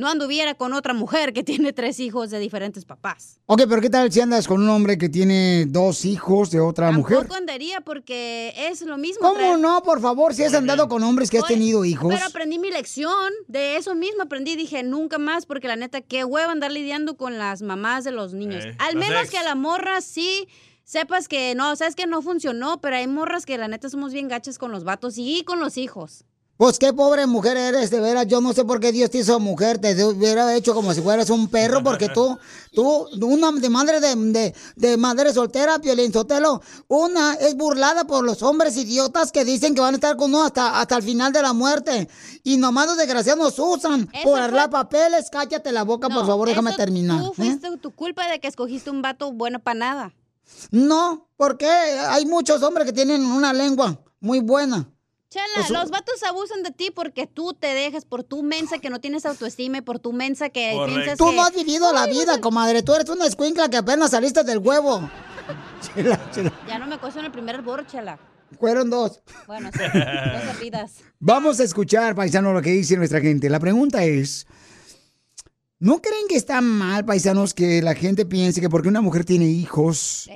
no anduviera con otra mujer que tiene tres hijos de diferentes papás. Ok, pero ¿qué tal si andas con un hombre que tiene dos hijos de otra mujer? Tampoco andaría porque es lo mismo. ¿Cómo traer- no? Por favor, si has andado con hombres que has Oye, tenido hijos. Pero aprendí mi lección, de eso mismo aprendí, dije, nunca más, porque la neta, qué huevo andar lidiando con las mamás de los niños. Eh, Al menos ex. que a la morra sí sepas que no, sabes que no funcionó, pero hay morras que la neta somos bien gachas con los vatos y con los hijos. Pues qué pobre mujer eres, de veras. Yo no sé por qué Dios te hizo mujer. Te hubiera hecho como si fueras un perro, porque tú, tú, una de madre de, de, de madre soltera, Piolín Sotelo, una es burlada por los hombres idiotas que dicen que van a estar con uno hasta, hasta el final de la muerte. Y nomás los desgraciados nos usan por arreglar papeles. Cállate la boca, por favor, déjame terminar. Tú ¿eh? fuiste tu culpa de que escogiste un vato bueno para nada. No, porque hay muchos hombres que tienen una lengua muy buena. Chela, Pues, los vatos abusan de ti porque tú te dejas por tu mensa que no tienes autoestima y por tu mensa que piensas Tú que... no has vivido la vida, comadre. Tú eres una escuincla que apenas saliste del huevo. Chela, chela. Ya no me acuesto en el primer bor, Chela. Fueron dos. Bueno, sí, no te pidas. Vamos a escuchar, paisano, lo que dice nuestra gente. La pregunta es, ¿no creen que está mal, paisanos, que la gente piense que porque una mujer tiene hijos,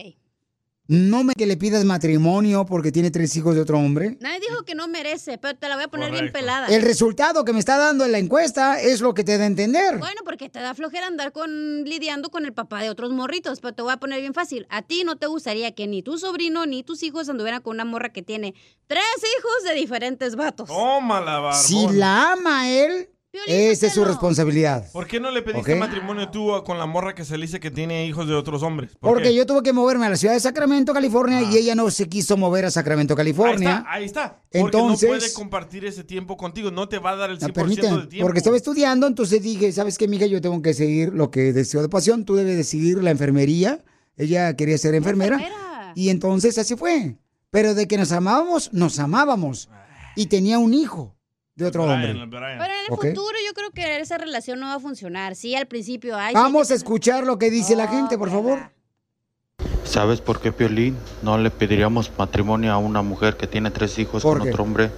no me que le pidas matrimonio porque tiene tres hijos de otro hombre? Nadie dijo que no merece, pero te la voy a poner bien pelada. El resultado que me está dando en la encuesta es lo que te da a entender. Bueno, porque te da flojera andar con lidiando con el papá de otros morritos, pero te voy a poner bien fácil. A ti no te gustaría que ni tu sobrino ni tus hijos anduvieran con una morra que tiene tres hijos de diferentes vatos. Tómala, barbón. Si la ama él, esa es su responsabilidad. ¿Por qué no le pediste Ok. matrimonio tú con la morra que se le dice que tiene hijos de otros hombres? ¿Por Porque qué? yo tuve que moverme a la ciudad de Sacramento, California, y ella no se quiso mover a Sacramento, California. Ahí está, ahí está. Porque Entonces- no puede compartir ese tiempo contigo, no te va a dar el 100% No, permíteme, de tiempo. porque estaba estudiando, entonces dije, ¿sabes qué, mija? Yo tengo que seguir lo que deseo de pasión. Tú debes de seguir la enfermería. Ella quería ser enfermera. Y entonces así fue. Pero de que nos amábamos, nos amábamos. Y tenía un hijo de otro hombre. Pero en el futuro yo creo que esa relación no va a funcionar. Sí, al principio. Ay, sí, Vamos a escuchar lo que dice la gente, por favor. ¿Sabes por qué, Piolín? No le pediríamos matrimonio a una mujer que tiene tres hijos ¿Por con qué? otro hombre,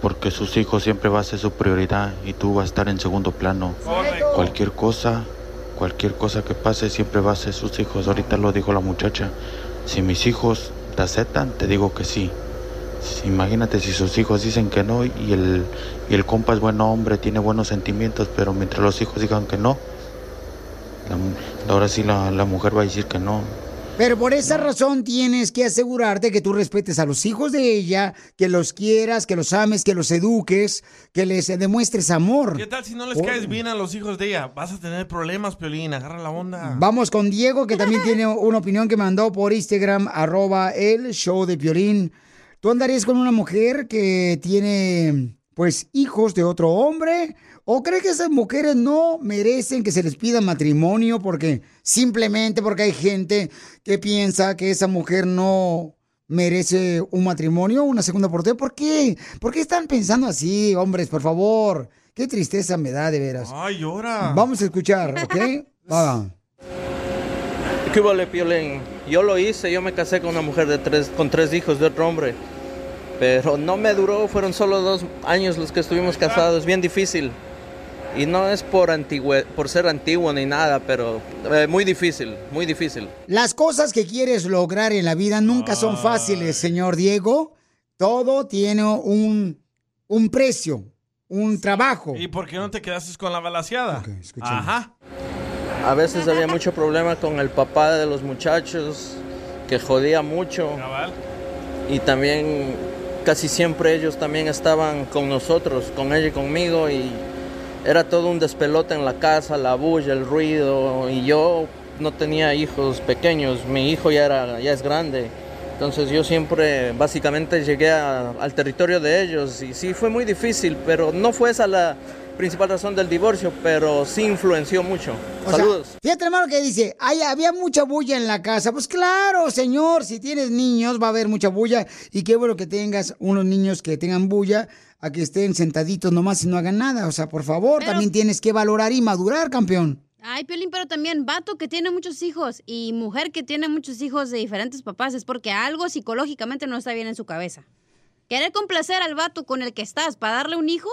porque sus hijos siempre va a ser su prioridad y tú vas a estar en segundo plano. Cualquier cosa, cualquier cosa que pase siempre va a ser sus hijos. Ahorita lo dijo la muchacha. Si mis hijos te aceptan, te digo que sí. Imagínate si sus hijos dicen que no y el, y el compa es buen hombre, tiene buenos sentimientos, pero mientras los hijos digan que no, la ahora sí la, la mujer va a decir que no. Pero por esa razón tienes que asegurarte que tú respetes a los hijos de ella, que los quieras, que los ames, que los eduques, que les demuestres amor. ¿Qué tal si no les Oh. caes bien a los hijos de ella? Vas a tener problemas, Piolín, agarra la onda. Vamos con Diego, que también tiene una opinión que mandó por Instagram, arroba el show de Piolín. ¿Tú andarías con una mujer que tiene, pues, hijos de otro hombre? ¿O crees que esas mujeres no merecen que se les pida matrimonio porque simplemente porque hay gente que piensa que esa mujer no merece un matrimonio, una segunda oportunidad? ¿Por qué? ¿Por qué están pensando así, hombres, por favor? Qué tristeza me da, de veras. Ay, llora. Vamos a escuchar, ¿ok? Va. ¿Qué vale, Piolín? Yo lo hice, yo me casé con una mujer de tres, con tres hijos de otro hombre. Pero no me duró, fueron solo dos años los que estuvimos casados, bien difícil. Y no es por, antigüe- por ser antiguo ni nada, pero eh, muy difícil, muy difícil. Las cosas que quieres lograr en la vida nunca son fáciles, señor Diego. Todo tiene un, un precio, un trabajo. ¿Y por qué no te quedaste con la balaseada? Ajá. A veces había mucho problema con el papá de los muchachos, que jodía mucho. Y también casi siempre ellos también estaban con nosotros, con ella y conmigo, y era todo un despelote en la casa, la bulla, el ruido, y yo no tenía hijos pequeños, mi hijo ya, era, ya es grande. Entonces yo siempre básicamente llegué al territorio de ellos y sí fue muy difícil, pero no fue esa la, principal razón del divorcio, pero sí influenció mucho. O sea, Saludos. fíjate, hermano, que dice, Ay, había mucha bulla en la casa. Pues claro, señor, si tienes niños va a haber mucha bulla. Y qué bueno que tengas unos niños que tengan bulla a que estén sentaditos nomás y no hagan nada. O sea, por favor, también tienes que valorar y madurar, campeón. Ay, Piolín, pero también vato que tiene muchos hijos y mujer que tiene muchos hijos de diferentes papás es porque algo psicológicamente no está bien en su cabeza. Querer complacer al vato con el que estás para darle un hijo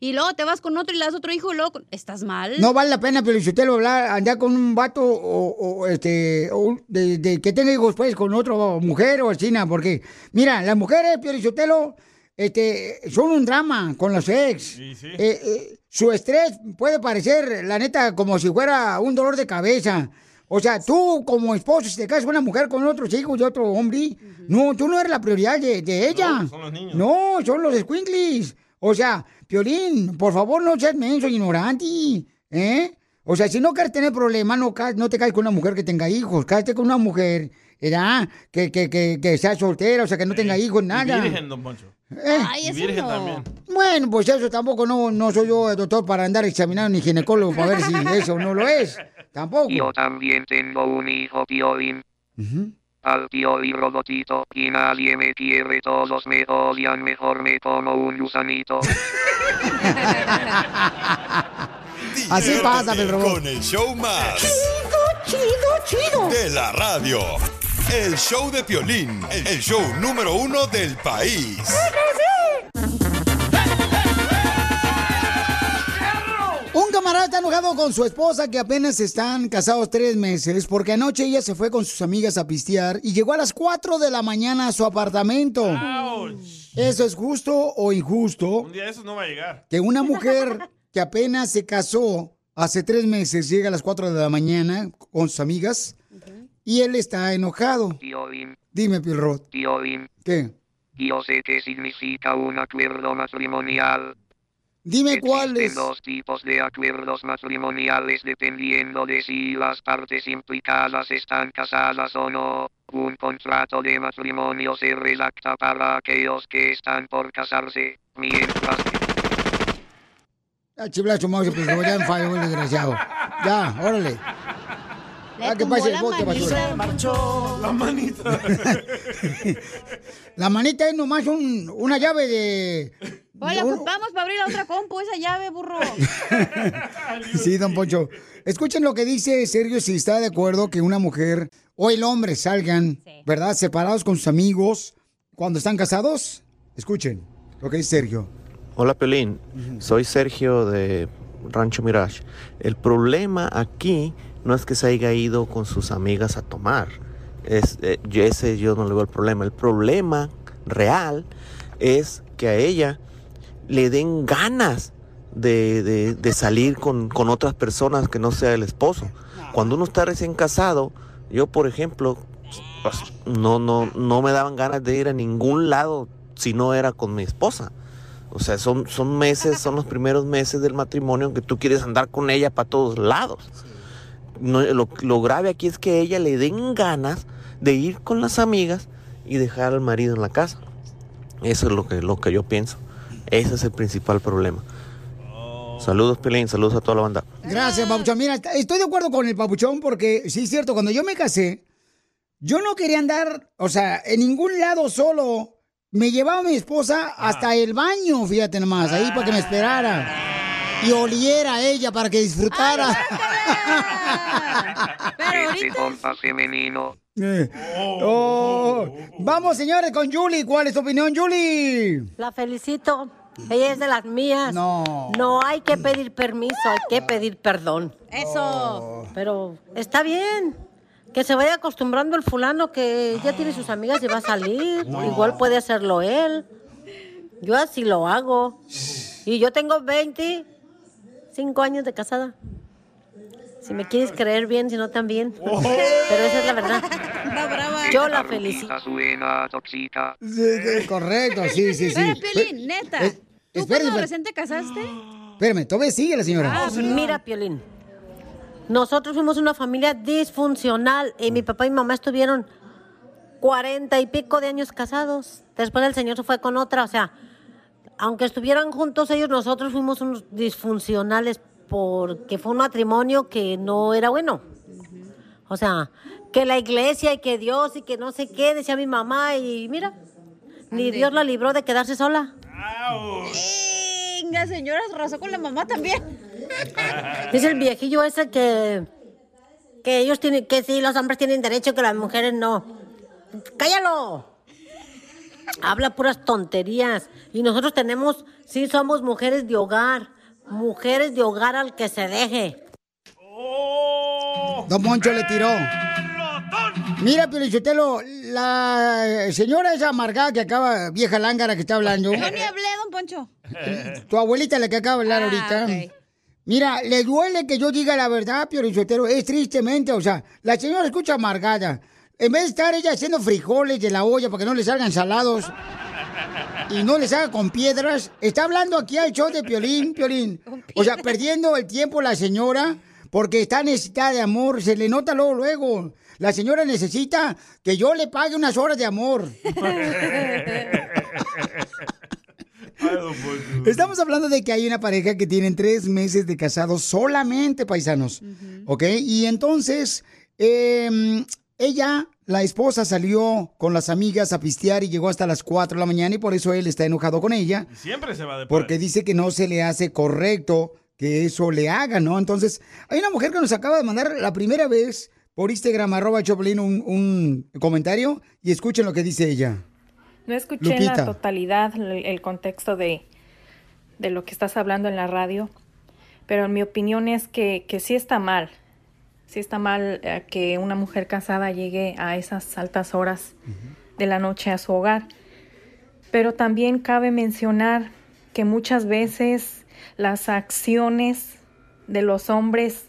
y luego te vas con otro y le das otro hijo y luego estás mal. No vale la pena, pero si usted lo hablar, andar con un vato o, o, este, o de, de que tenga hijos pues con otra mujer o china, porque, mira, las mujeres, Piorichotelo, este, son un drama con los ex. Eh, eh, su estrés puede parecer, la neta, como si fuera un dolor de cabeza. O sea, tú como esposo, si te casas con una mujer con otros hijos de otro hombre, no, tú no eres la prioridad de, de ella. No, son los niños. No, son los squinkles. O sea, Piolín, por favor, no seas menso, ignorante, ¿eh? O sea, si no quieres tener problemas, no, ca- no te caes con una mujer que tenga hijos. Cállate con una mujer, ¿verdad? Que, que, que, que sea soltera, o sea, que no tenga hijos, Y nada. virgen, don Poncho. ¿Eh? y virgen también. Bueno, pues eso tampoco no, no soy yo doctor para andar examinando ni ginecólogo para ver si eso no lo es. Tampoco. Yo también tengo un hijo Piolín. Al tío y robotito, y nadie me quiere, todos me odian, mejor me como un gusanito. Así pasa, el robot. Con el show más. Chido, chido. De la radio. El show de Piolín. El show número uno del país. Camarada está enojado con su esposa que apenas están casados tres meses porque anoche ella se fue con sus amigas a pistear y llegó a las 4 de la mañana a su apartamento. ¿Eso es justo o injusto? Un día de esos no va a llegar. Que una mujer que apenas se casó hace tres meses llega a las 4 de la mañana con sus amigas y él está enojado. Dime, Pilrot. ¿Qué? yo sé que significa un acuerdo matrimonial. Dime cuál Existen es. dos tipos de acuerdos matrimoniales dependiendo de si las partes implicadas están casadas o no. Un contrato de matrimonio se redacta para aquellos que están por casarse, mientras Ah, chifla su mouse, Pilrot, ya enfadó el desgraciado. Ya, órale. Ah, que pase el bote, basura. La manita. La manita es nomás un- una llave de... Ocupamos para abrir la otra compu, esa llave, burro. Sí, don Poncho. Escuchen lo que dice Sergio si está de acuerdo que una mujer o el hombre salgan, ¿verdad? Separados con sus amigos cuando están casados. Escuchen lo que dice Sergio. Hola Pelín, soy Sergio de Rancho Mirage. El problema aquí no es que se haya ido con sus amigas a tomar. Es, eh, yo- ese yo no le veo el problema. El problema real es que a ella le den ganas de, de- de salir con, con otras personas que no sea el esposo. Cuando uno está recién casado, yo por ejemplo, pues, no, no, no me daban ganas de ir a ningún lado si no era con mi esposa. O sea, son, son meses, son los primeros meses del matrimonio que tú quieres andar con ella para todos lados. No, lo, lo grave aquí es que a ella le den ganas de ir con las amigas y dejar al marido en la casa. Eso es lo que, lo que yo pienso. Ese es el principal problema. Saludos, Pelín, saludos a toda la banda. Gracias, Papuchón. Mira, estoy de acuerdo con el Papuchón porque sí es cierto, cuando yo me casé, yo no quería andar, o sea, en ningún lado solo. Me llevaba a mi esposa hasta el baño, fíjate nomás, ahí para que me esperara. Y oliera a ella para que disfrutara. femenino. Eh. Oh. Vamos, señores, con Julie. ¿Cuál es tu opinión, Julie? La felicito. Ella es de las mías. No. No hay que pedir permiso, hay que pedir perdón. Eso. Pero está bien. Que se vaya acostumbrando el fulano que ya tiene sus amigas y va a salir. Igual puede hacerlo él. Yo así lo hago. Y yo tengo 25 años de casada. Si me quieres creer bien, si no también. Pero esa es la verdad. Yo la felicito. Suena tóxica. Sí, sí, correcto, sí, sí, sí. Pero, Piolín, neta, ¿tú cuando espérate. recién te casaste? Espérame, todavía sigue la señora. Ah, mira, Piolín. Nosotros fuimos una familia disfuncional y mi papá y mi mamá estuvieron cuarenta y pico de años casados. Después el señor se fue con otra, o sea, aunque estuvieran juntos ellos, nosotros fuimos unos disfuncionales porque fue un matrimonio que no era bueno. O sea, que la iglesia y que Dios y que no sé qué, decía mi mamá, y mira, ni Dios la libró de quedarse sola. Venga, señora, se arrasó con la mamá también. Dice el viejillo ese que, que ellos tienen, que sí, los hombres tienen derecho, que las mujeres no. ¡Cállalo! Habla puras tonterías. Y nosotros tenemos, sí, somos mujeres de hogar. Mujeres de hogar al que se deje. Don Moncho le tiró. Mira, Pelichotelo, la señora esa amargada que acaba, vieja lángara que está hablando. Yo ni hablé, don Poncho. Tu abuelita, la que acaba de hablar ahorita. Mira, le duele que yo diga la verdad, Piorichotero. Es tristemente, o sea, la señora escucha amargada. En vez de estar ella haciendo frijoles de la olla para que no le salgan salados y no les haga con piedras, está hablando aquí al show de Piolín, Piolín. O sea, perdiendo el tiempo la señora porque está necesitada de amor. Se le nota luego, luego. La señora necesita que yo le pague unas horas de amor. Estamos hablando de que hay una pareja que tienen tres meses de casados solamente, paisanos. ¿Ok? Y entonces, eh, ella, la esposa, salió con las amigas a pistear y llegó hasta las 4 de la mañana y por eso él está enojado con ella. Y siempre se va de Porque dice que no se le hace correcto que eso le haga, ¿no? Entonces, hay una mujer que nos acaba de mandar la primera vez por Instagram, arroba Choplin, un, un comentario y escuchen lo que dice ella. No escuché en Lupita. la totalidad el, el contexto de, de lo que estás hablando en la radio, pero en mi opinión es que, que sí está mal. Sí está mal eh, que una mujer casada llegue a esas altas horas de la noche a su hogar. Pero también cabe mencionar que muchas veces las acciones de los hombres,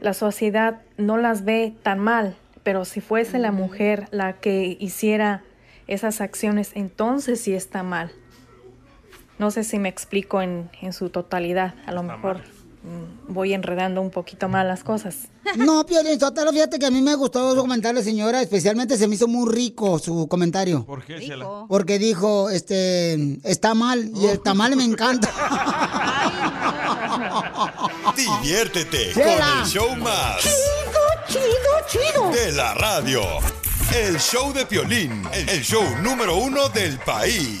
la sociedad no las ve tan mal, pero si fuese la mujer la que hiciera esas acciones, entonces sí está mal. No sé si me explico en, en su totalidad. A lo mejor mm, voy enredando un poquito mal las cosas. No, Piolín Sotelo, fíjate que a mí me gustó su comentario, señora. Especialmente se me hizo muy rico su comentario. ¿Por qué, Chela? Porque dijo, este, está mal y el tamal me encanta. Diviértete Chela. con el show más. Chido, chido, chido. De la radio. El show de Piolín, el show número uno del país.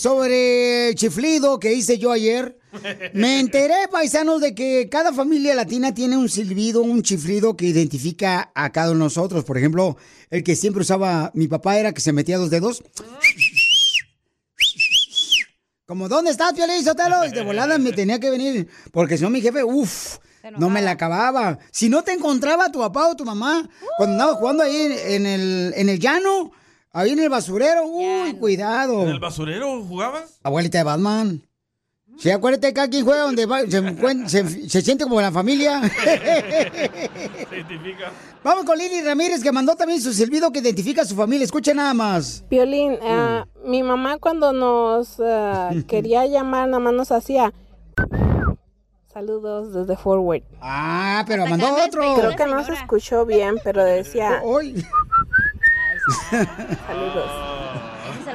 Sobre chiflido que hice yo ayer. Me enteré, paisanos, de que cada familia latina tiene un silbido, un chiflido que identifica a cada uno de nosotros. Por ejemplo, el que siempre usaba mi papá era que se metía dos dedos. Como, ¿dónde estás, Piolín Sotelo? Y de volada me tenía que venir, porque si no mi jefe, uff, no me la acababa. Si no te encontraba tu papá o tu mamá, cuando andaba jugando ahí en el, en el llano, ahí en el basurero, uy, cuidado. ¿En el basurero jugabas? Abuelita de Batman. Sí, acuérdate que quien juega donde va- se, encuent- se- se siente como la familia. Se identifica. Vamos con Lili Ramírez, que mandó también su silbido que identifica a su familia. Escucha nada más. Violín, ah, mi mamá cuando nos ah, quería llamar, nada más nos hacía saludos desde Forward. Ah, pero mandó otro. Creo que no se escuchó bien, pero decía Hoy. Saludos.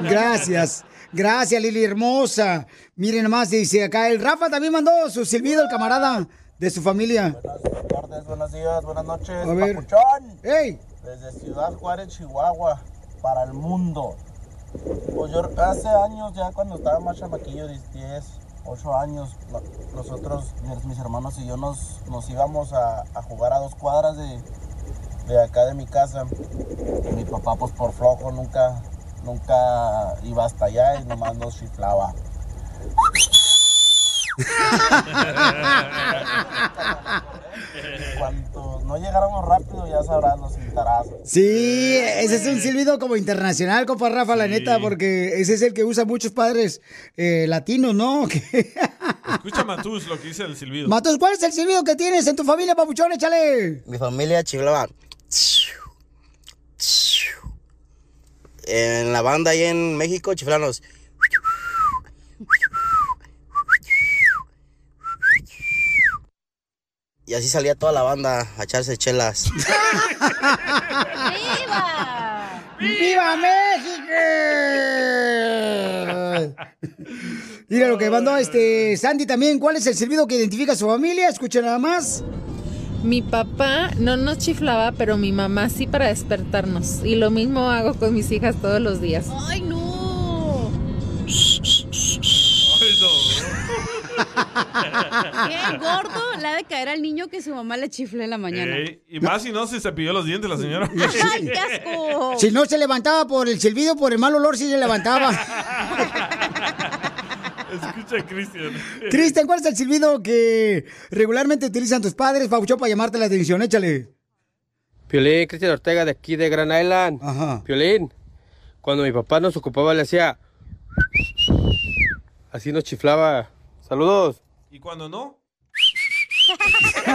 Gracias. Gracias, Lili hermosa. Miren nomás, dice acá, el Rafa también mandó su silbido, el camarada de su familia. Buenas tardes, buenos días, buenas noches. A ver. Papuchón. ¡Ey! Desde Ciudad Juárez, Chihuahua, para el mundo. Pues yo hace años, ya cuando estaba más chamaquillo, 10, 8 años, no- nosotros, mis, mis hermanos y yo nos, nos íbamos a, a jugar a dos cuadras de, de acá de mi casa. Mi papá, pues por flojo, nunca, nunca iba hasta allá y nomás nos chiflaba. Cuando no llegáramos rápido, ya sabrás los cintarazos. Sí, ese es un silbido como internacional, compa Rafa, la neta, porque ese es el que usan muchos padres eh, latinos, ¿no? Escucha Matus lo que dice el silbido. Matos, ¿cuál es el silbido que tienes en tu familia, papuchón? Échale. Mi familia chiflaba. En la banda ahí en México, chiflanos. Y así salía toda la banda a echarse chelas. ¡Viva! ¡Viva México! Mira lo que mandó este Sandy también. ¿Cuál es el silbido que identifica a su familia? Escucha nada más. Mi papá no nos chiflaba, pero mi mamá sí para despertarnos. Y lo mismo hago con mis hijas todos los días. ¡Ay, no! Qué gordo le ha de caer al niño que su mamá le chifle en la mañana. Ey, y más si no se cepilló los dientes la señora. ¡Ay, qué asco! Si no se levantaba por el silbido, por el mal olor, sí se levantaba. Escucha, Cristian. Cristian, ¿cuál es el silbido que regularmente utilizan tus padres, Pabuchón, para llamarte la atención? Échale. Piolín, Cristian Ortega de aquí de Gran Island. Ajá. Piolín, cuando mi papá nos ocupaba le hacía... Así nos chiflaba. Saludos. ¿Y cuando no?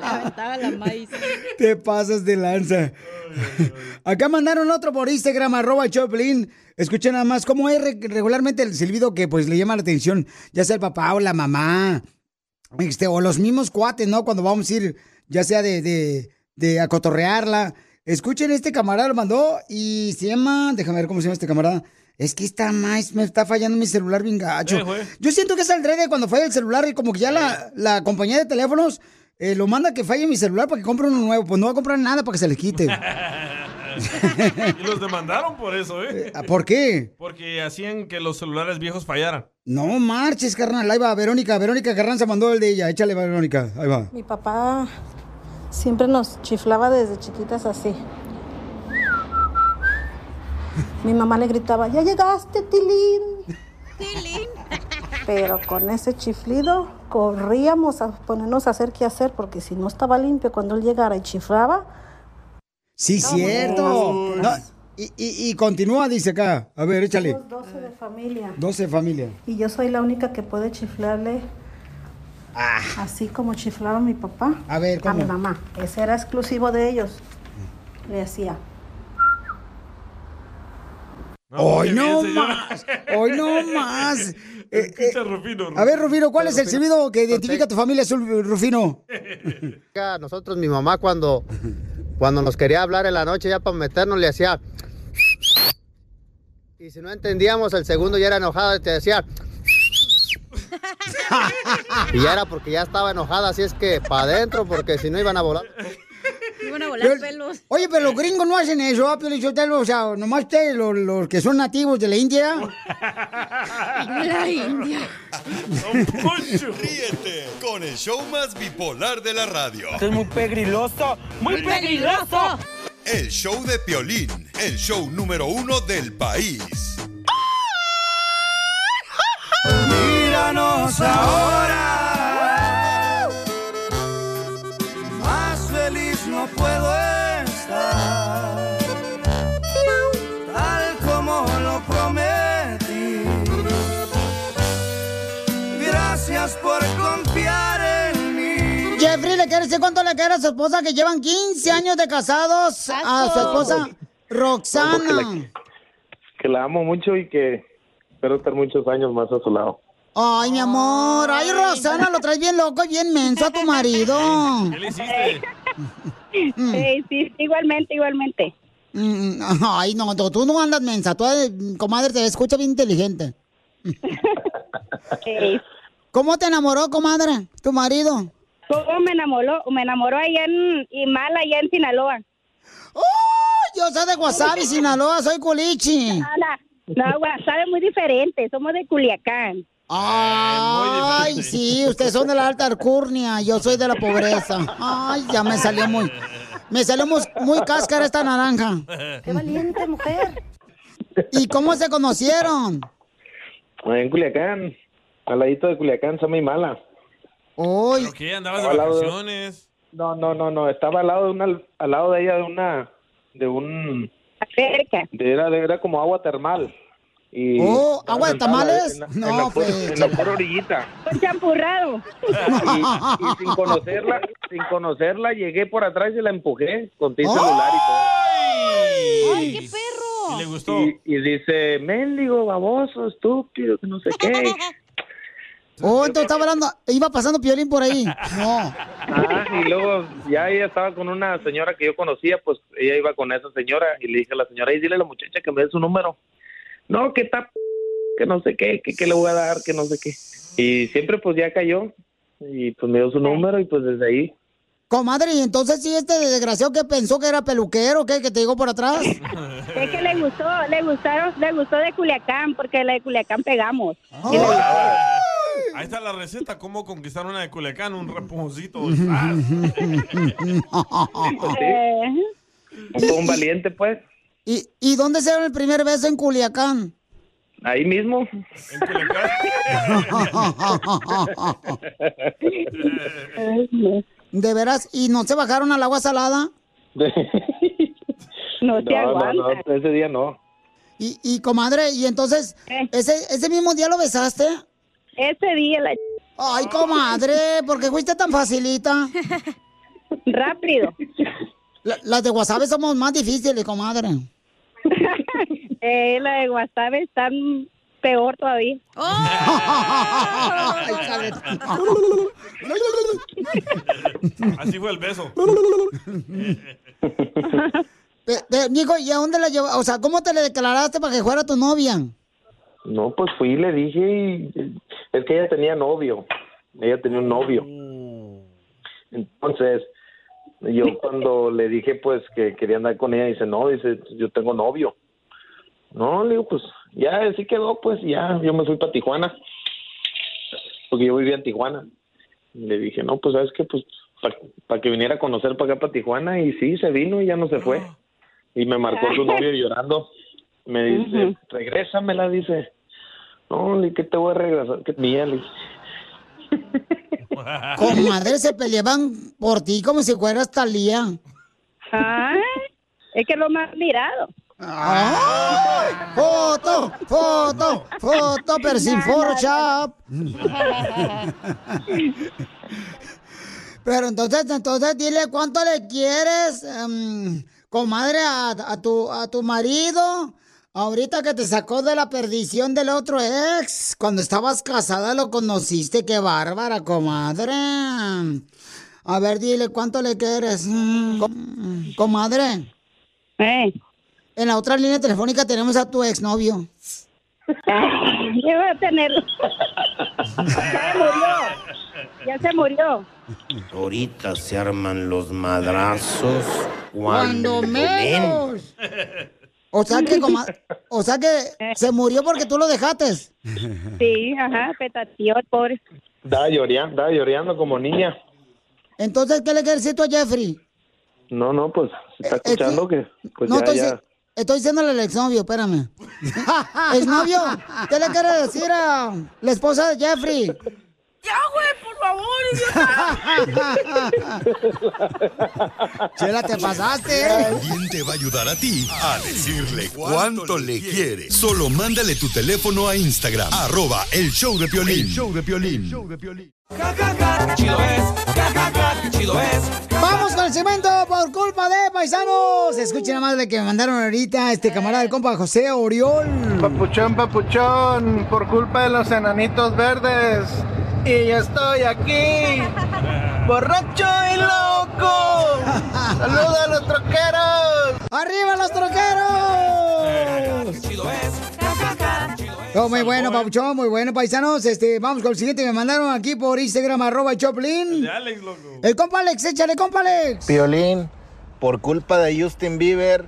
Aventaba la maíz. Te pasas de lanza. Acá mandaron otro por Instagram, arroba Choplin. Escuchen nada más cómo es re- regularmente el silbido que pues le llama la atención, ya sea el papá o la mamá, este, o los mismos cuates, ¿no? Cuando vamos a ir, ya sea de, de, de acotorrearla. Escuchen, este camarada lo mandó y se llama, déjame ver cómo se llama este camarada. Es que está más, me está fallando mi celular bien gacho. Eh. Yo siento que es al de cuando falla el celular y como que ya la, la compañía de teléfonos eh, lo manda que falle mi celular para que compre uno nuevo. Pues no va a comprar nada para que se le quite. y los demandaron por eso, ¿eh? ¿Por qué? Porque hacían que los celulares viejos fallaran. No marches, carnal. Ahí va, Verónica. Verónica Carranza mandó el de ella. Échale, Verónica. Ahí va. Mi papá siempre nos chiflaba desde chiquitas así. Mi mamá le gritaba, ya llegaste, Tilín. Tilín. Pero con ese chiflido corríamos a ponernos a hacer qué hacer porque si no estaba limpio cuando él llegara y chiflaba, Sí, cierto. No, y, y- y continúa, dice acá. A ver, échale. somos 12 de familia. 12 familia. Y yo soy la única que puede chiflarle así como chiflaba mi papá A ver, a ¿cómo? mi mamá. Ese era exclusivo de ellos. Le hacía. Hoy no más. Hoy no más. Eh, eh, a ver, Rufino, ¿cuál es el silbido que identifica a tu familia azul, Rufino? Nosotros, mi mamá, cuando, cuando nos quería hablar en la noche ya para meternos, le hacía. Y si no entendíamos, el segundo ya era enojada y te decía. Y ya era porque ya estaba enojada, así es que para adentro, porque si no iban a volar. Iban a volar Pero- pelos. Oye, pero los gringos no hacen eso, ¿ah, Pio Lichotelo? O sea, nomás ustedes, los, los que son nativos de la India. La India. Ríete con el show más bipolar de la radio. Esto es muy pegriloso, muy pegriloso. El show de Piolín, el show número uno del país. Míranos ahora. Jeffrey, ¿le quiere decir cuánto le quiere a su esposa que llevan 15 años de casados a su esposa Roxana? que la amo mucho y que espero estar muchos años más a su lado. Ay, mi amor. Ay, Roxana, lo traes bien loco y bien menso a tu marido. ¿Qué le hiciste? Mm. Sí, sí, igualmente, igualmente. Mm, Ay, no, tú, tú no andas mensa. Tú, eh, comadre, te escucha bien inteligente. ¿Cómo te enamoró, comadre, tu marido? ¿Cómo me enamoró? Me enamoró allá en Imala, allá en Sinaloa. ¡Oh! Yo soy de Guasave, Sinaloa, soy culichi. No, no, Guasave es muy diferente, somos de Culiacán. Ay, sí, ustedes son de la alta alcurnia, yo soy de la pobreza. Ay, ya me salió muy, me salió muy, muy cáscara esta naranja. Qué valiente mujer. ¿Y cómo se conocieron? En Culiacán, al ladito de Culiacán, se llama mala. ¿Pero qué? ¿Andabas de Al lado de- vacaciones? No, no, no, no, estaba al lado de una, al lado de ella de una, de un, de- era, de- era como agua termal. Y Oh, ¿agua de estaba tamales? En la, en No, la pura- pues. en la pura orillita. Un champurrado. Y, y sin conocerla, sin conocerla, llegué por atrás y la empujé con ti celular y todo. ¡Ay, qué perro! ¿Y le gustó? Y, y dice, mendigo, baboso, estúpido, que no sé qué. Oh, entonces estaba hablando, iba pasando piolín por ahí. No. Ah, y luego ya ella estaba con una señora que yo conocía, pues ella iba con esa señora y le dije a la señora, y dile a la muchacha que me dé su número. No, que está, que no sé qué, que, que le voy a dar, que no sé qué. Y siempre pues ya cayó y pues me dio su número y pues desde ahí. Comadre, ¿y entonces sí este desgraciado que pensó que era peluquero, qué? Que te llegó por atrás. Es que le gustó, le gustaron, le gustó de Culiacán, porque la de Culiacán pegamos. Y le Ahí está la receta, cómo conquistar una de Culiacán, un repujoncito. Eh, un valiente pues, ¿Y, ¿Y dónde se dio el primer beso en Culiacán? ahí mismo. ¿De veras? ¿Y no se bajaron al agua salada? No no, no, no, ese día no. Y, y comadre, ¿y entonces ese, ese mismo día lo besaste? Ese día la... Ay, comadre, ¿por qué fuiste tan facilita? Rápido. La- las de Guasave somos más difíciles, comadre. Eh, la de Guasave está peor todavía. De- Así fue el beso. Nico, ¿y a dónde la llevas? O sea, ¿cómo te le declaraste para que fuera tu novia? No, pues fui y le dije y es que ella tenía novio. Ella tenía un novio. Entonces, yo cuando le dije pues que quería andar con ella, dice, no, dice, yo tengo novio. No, le digo, pues ya así quedó, pues ya, yo me fui para Tijuana. Porque yo vivía en Tijuana. Le dije, no, pues sabes que pues para que viniera a conocer para acá para Tijuana y sí, se vino y ya no se fue. Y me marcó su novio llorando. Me dice, regrésamela, dice. No, ¿qué te voy a regresar? ¿Qué mía? Le dije. Comadre, se peleaban por ti como si fueras Talía. Ay, es que lo más mirado. ¡Ay! ¡Foto! ¡Foto! ¡Foto! Pero sin Photoshop. Pero entonces, entonces dile cuánto le quieres, em, comadre, a, a tu, a tu marido. Ahorita que te sacó de la perdición del otro ex. Cuando estabas casada lo conociste. ¡Qué bárbara, comadre! A ver, dile cuánto le quieres. Mm, com- comadre. En la otra línea telefónica tenemos a tu exnovio. ¿Qué va a tener? Ya se murió. Ya se murió. Ahorita se arman los madrazos Cuando cuando, menos. O sea que, coma- o sea que se murió porque tú lo dejaste. Sí, ajá, petateó el pobre. Estaba llorando, estaba llorando como niña. Entonces, ¿qué le quieres decir tú a Jeffrey? No, no, pues está escuchando que pues no, ya, estoy, ya. estoy diciéndole al exnovio, espérame. exnovio, ¿qué le quieres decir a la esposa de Jeffrey? ¡Ya, güey, por favor! Chela, te pasaste, ¿eh? ¿Quién te va a ayudar a ti a decirle cuánto le quiere? Solo mándale tu teléfono a Instagram, arroba el show de Piolín. El show de Piolín. Chido es, ja, ja, ja, chido es. Vamos con el cemento por culpa de paisanos. Escuchen nada más de que me mandaron ahorita este camarada del compa José Oriol. Papuchón, papuchón, por culpa de los enanitos verdes. Y ya estoy aquí, borracho y loco. Saluda a los troqueros. ¡Arriba los troqueros! Chido es. Oh, muy bueno, Papuchón, muy bueno, paisanos. Este, vamos con el siguiente me mandaron aquí por Instagram, arroba Choplin. Alex, loco. El compa Alex, échale, compa Alex. Piolín, por culpa de Justin Bieber,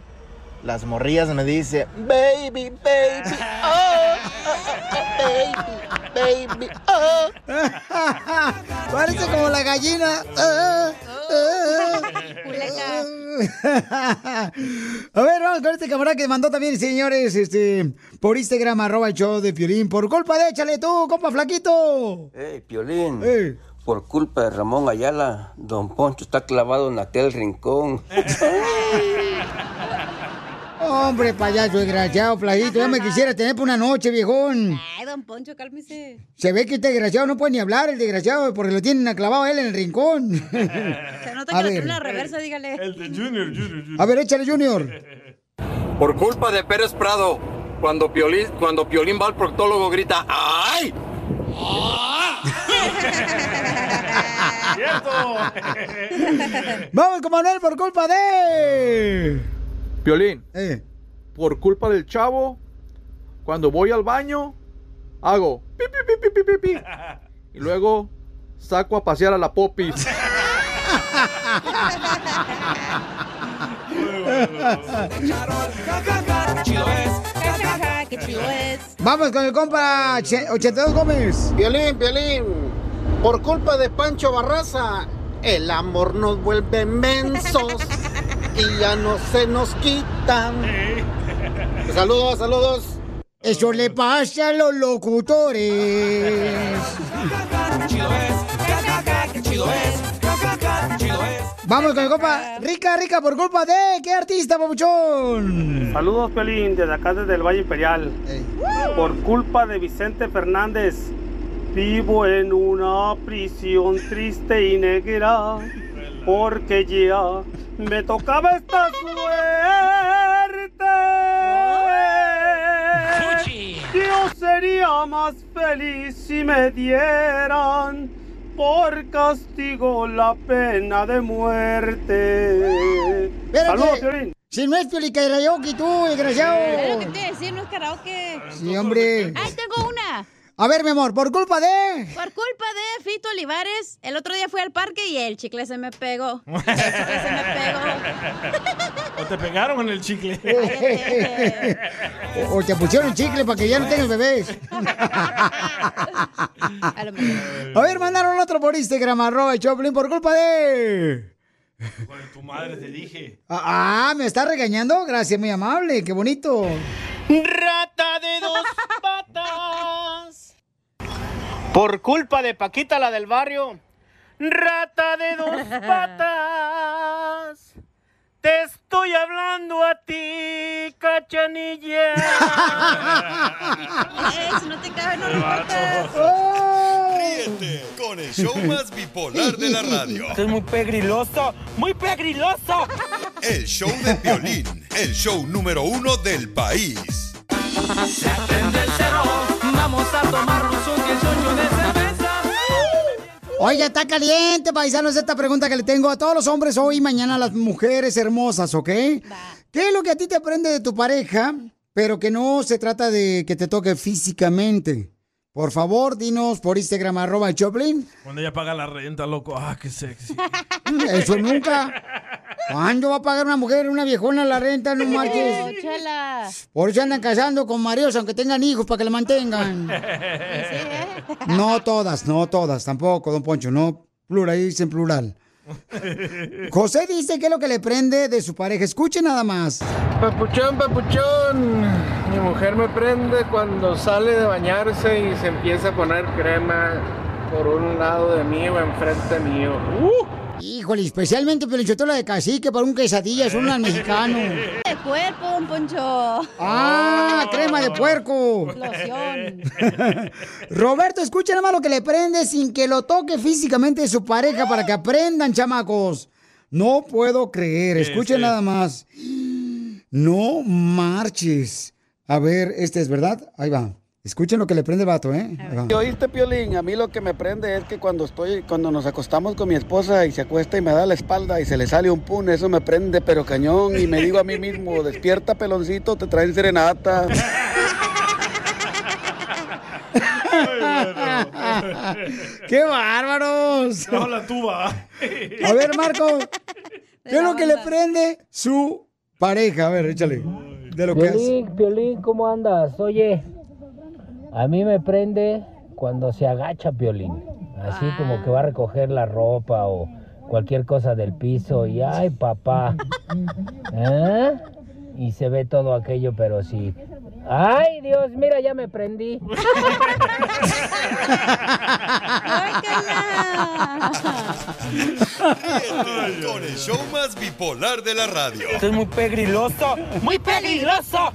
las morrillas me dicen, baby, baby, oh, baby, baby, oh. Parece como la gallina. Ah, ah. A ver, vamos con este camarada que mandó también, señores, este, por Instagram, arroba el show de Piolín. Por culpa de échale tú, compa flaquito. Hey, Piolín. Ey. Por culpa de Ramón Ayala, Don Poncho está clavado en aquel rincón. Hombre, payaso desgraciado, flaquito. Ya me quisiera tener por una noche, viejón. Ay, don Poncho, cálmese. Se ve que este desgraciado no puede ni hablar, el desgraciado, porque lo tienen aclavado a él en el rincón. Se nota A que lo ver. tiene la reversa, dígale. El de Junior, Junior, Junior. A ver, échale, Junior. Por culpa de Pérez Prado, cuando Piolín, cuando Piolín va al proctólogo grita ¡Ay! Vamos con Manuel por culpa de. Piolín, Eh. por culpa del chavo, cuando voy al baño, hago pi, pi, pi, pi, pi, pi, pi. y luego saco a pasear a la popis. Chido es. Qué chido es. Vamos con el compa Che- 82 Gómez. Piolín, Piolín, por culpa de Pancho Barraza, el amor nos vuelve mensos y ya no se nos quitan. Saludos, saludos. Eso le pasa a los locutores. Chido es. Chido es. Chido es. Vamos con el compa Rica, Rica, por culpa de. ¿Qué artista, papuchón? Saludos, Pelín, desde acá, desde el Valle Imperial. Por culpa de Vicente Fernández, vivo en una prisión triste y negra, porque ya me tocaba esta suerte. Yo sería más feliz si me dieran por castigo la pena de muerte. Espérate. Saludos, Piolín. Si no es Pioli Karaoke, tú, desgraciado. Es lo que te iba a decir, no es karaoke. Sí, hombre. ¡Ay, tengo una! A ver, mi amor, por culpa de. Por culpa de Fito Olivares, el otro día fui al parque y el chicle se me pegó. El chicle se me pegó. ¿O te pegaron en el chicle? O, o te pusieron chicle para que ya no tengas bebés. A ver, mandaron otro por Instagram, arroba Choplin, por culpa de. Tu madre te dije. Ah, ah, ¿me está regañando? Gracias, muy amable, qué bonito. Rata de dos patas. Por culpa de Paquita, la del barrio. Rata de dos patas. Te estoy hablando a ti, cachanilla. Eso no te cabe, no Ríete con el show más bipolar de la radio. Esto es muy pegriloso, muy pegriloso. El show de violín, el show número uno del país. Se el Oye, está caliente, paisanos, esta pregunta que le tengo a todos los hombres hoy y mañana a las mujeres hermosas, ¿ok? ¿Qué es lo que a ti te prende de tu pareja, pero que no se trata de que te toque físicamente? Por favor, dinos por Instagram, arroba el Choplin. Cuando ella paga la renta, loco. Ah, qué sexy. Eso nunca. ¿Cuándo va a pagar una mujer, una viejona la renta? No marches. Por eso andan casando con maridos, aunque tengan hijos, para que la mantengan. No todas, no todas, tampoco, don Poncho, no plural, dicen plural. José dice que es lo que le prende de su pareja. Escuche nada más. Papuchón, papuchón. Mi mujer me prende cuando sale de bañarse y se empieza a poner crema por un lado de mí o enfrente mío. ¡Uh! Híjole, especialmente pelichotola de cacique para un quesadilla, son al mexicano. De cuerpo, don Poncho. ¡Ah! ¡Crema de puerco! Loción. Roberto, escucha nada más lo que le prende sin que lo toque físicamente su pareja para que aprendan, chamacos. No puedo creer. Escuchen sí. nada más. No marches. A ver, este es verdad. Ahí va. Escuchen lo que le prende el vato, ¿eh? ¿Y oíste, Piolín? A mí lo que me prende es que cuando estoy, cuando nos acostamos con mi esposa y se acuesta y me da la espalda y se le sale un pun, eso me prende pero cañón y me digo a mí mismo, despierta peloncito, te traen serenata. ¡Qué bárbaros! No, la tuba. A ver, Marco, ¿qué es lo que le prende su pareja? A ver, échale. De lo que. Piolín, Piolín, ¿cómo andas? Oye, a mí me prende cuando se agacha Piolín. Así como que va a recoger la ropa o cualquier cosa del piso y ¡ay, papá! ¿Eh? Y se ve todo aquello, pero sí. ¡Ay, Dios! Mira, ya me prendí. Con el show más bipolar de la radio. Esto es muy pegriloso, muy peligroso.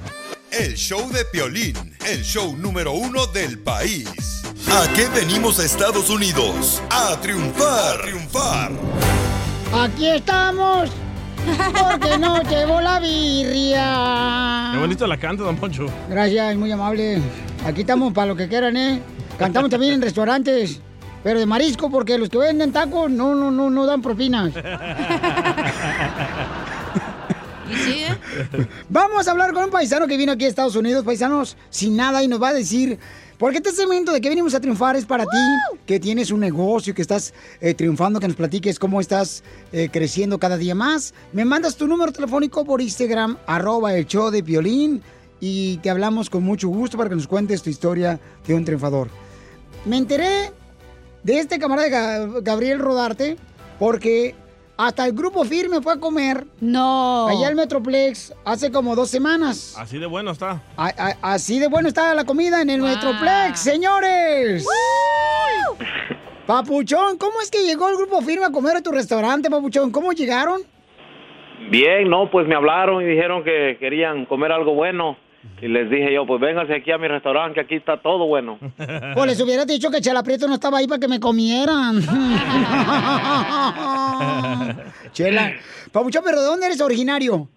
El show de Piolín, el show número uno del país. ¿A qué venimos a Estados Unidos? A triunfar, a triunfar. Aquí estamos. Porque no llevo la birria. Qué bonito la canta, don Poncho. Gracias, muy amable. Aquí estamos para lo que quieran, ¿eh? Cantamos también en restaurantes, pero de marisco, porque los que venden tacos no, no, no, no dan propinas. Vamos a hablar con un paisano que vino aquí a Estados Unidos, paisanos sin nada, y nos va a decir. Porque este segmento de que venimos a triunfar es para ti, que tienes un negocio, que estás eh, triunfando, que nos platiques cómo estás eh, creciendo cada día más. Me mandas tu número telefónico por Instagram, arroba el show de violín, y te hablamos con mucho gusto para que nos cuentes tu historia de un triunfador. Me enteré de este camarada Ga- Gabriel Rodarte porque hasta el grupo firme fue a comer. No. Allá al Metroplex hace como dos semanas. Así de bueno está. A- a- así de bueno está la comida en el Metroplex, señores. Papuchón, ¿cómo es que llegó el grupo firme a comer a tu restaurante, Papuchón? ¿Cómo llegaron? Bien, no, pues me hablaron y dijeron que querían comer algo bueno. Y les dije yo, pues vénganse aquí a mi restaurante, que aquí está todo bueno. Pues les hubiera dicho que Chela Prieto no estaba ahí para que me comieran. Chela. Papuchón, ¿pero de dónde eres originario?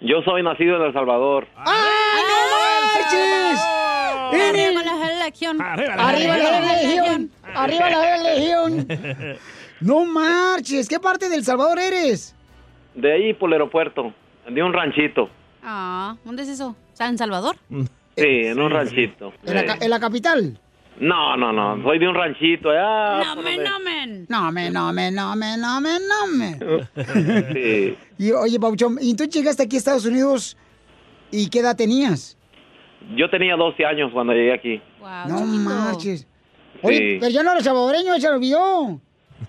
Yo soy nacido en El Salvador. ¡Ay, no marches! Arriba la legión. Arriba la legión. Arriba la legión. No marches. ¿Qué parte del Salvador eres? De ahí por el aeropuerto, de un ranchito. Ah, ¿dónde es eso? ¿San Salvador? Sí, en un ranchito. ¿En la, Sí. ca- en la capital? No, no, no, soy de un ranchito allá. No por me, no me. No me, no me, no me, no me, no me. Sí. Y oye, Papuchón, ¿y tú llegaste aquí a Estados Unidos y qué edad tenías? Yo tenía 12 años cuando llegué aquí. no marches. Oye, Sí. pero yo no era salvadoreño, se lo olvidó.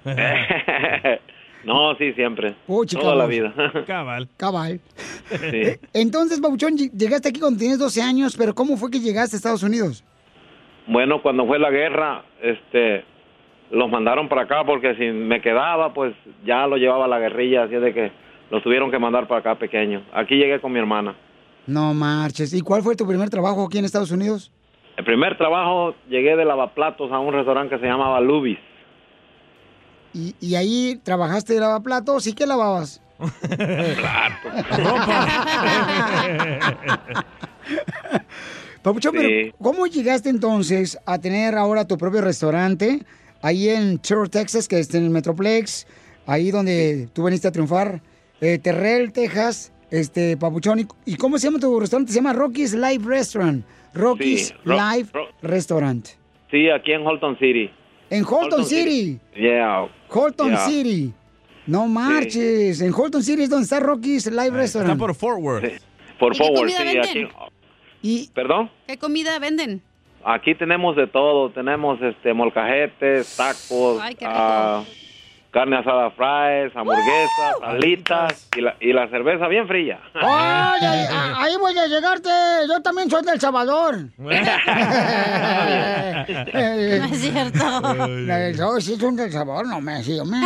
no, sí, siempre. Puchi, Toda la cabrón. vida. Cabal. Cabal. Sí. Entonces, Papuchón, ll- llegaste aquí cuando tenías 12 años, pero ¿cómo fue que llegaste a Estados Unidos? Bueno, cuando fue la guerra, este, los mandaron para acá porque si me quedaba, pues ya lo llevaba la guerrilla, así de que los tuvieron que mandar para acá pequeño. Aquí llegué con mi hermana. No marches. ¿Y cuál fue tu primer trabajo aquí en Estados Unidos? El primer trabajo llegué de lavaplatos a un restaurante que se llamaba Lubis. Y, y ahí trabajaste de lavaplatos y qué lavabas? Papuchón, Sí. pero ¿cómo llegaste entonces a tener ahora tu propio restaurante ahí en Church, Texas, que es en el Metroplex, ahí donde tú veniste a triunfar, eh, Terrell, Texas, este, Papuchón, ¿y, y cómo se llama tu restaurante? Se llama Rocky's Live Restaurant. Rocky's Sí, Ro- Live Ro- Restaurant. Sí, aquí en Holton City. En Holton, City. Yeah. Holton Yeah. City. No marches. En Holton City es donde está Rocky's Live Restaurant. Está por Fort Worth. Por ¿Y qué favor, comida sí, venden? aquí. Y, ¿Perdón? ¿Qué comida venden? Aquí tenemos de todo, tenemos este molcajetes, tacos, Ay, qué rico. ah, carne asada fries, hamburguesas, alitas y la, y la cerveza bien fría. ¡Ay, ahí voy a llegarte! Yo también soy del Salvador. No es cierto. Yo sí soy del Salvador, no me hombre.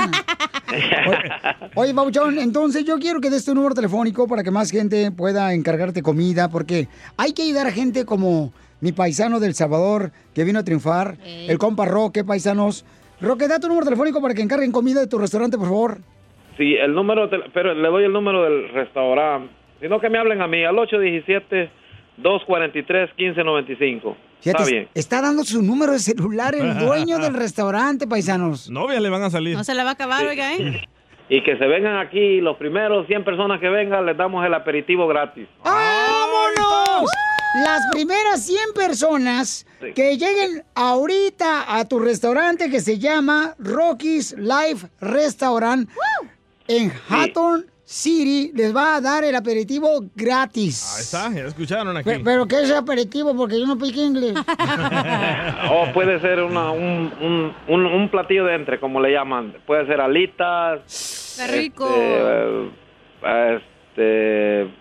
Oye, Bauchón, entonces yo quiero que des tu número telefónico para que más gente pueda encargarte comida, porque hay que ayudar a gente como mi paisano del Salvador que vino a triunfar, Ey. el compa Roque, paisanos. Roque, da tu número telefónico para que encarguen comida de tu restaurante, por favor. Sí, el número, pero le doy el número del restaurante. Sino que me hablen a mí al 817-243-1595. Fíjate, Está bien. está dando su número de celular el dueño del restaurante, paisanos. Novia le van a salir. No se la va a acabar, oiga, ¿eh? Y que se vengan aquí, los primeros 100 personas que vengan, les damos el aperitivo gratis. ¡Vámonos! Las primeras 100 personas Sí. que lleguen ahorita a tu restaurante que se llama Rocky's Life Restaurant en Hatton City, les va a dar el aperitivo gratis. Ahí está, ya escucharon aquí. Pe- Pero ¿qué es aperitivo? Porque yo no piqué inglés. O puede ser una, un, un, un, un platillo de entre, como le llaman. Puede ser alitas. ¡Qué rico! Este, este,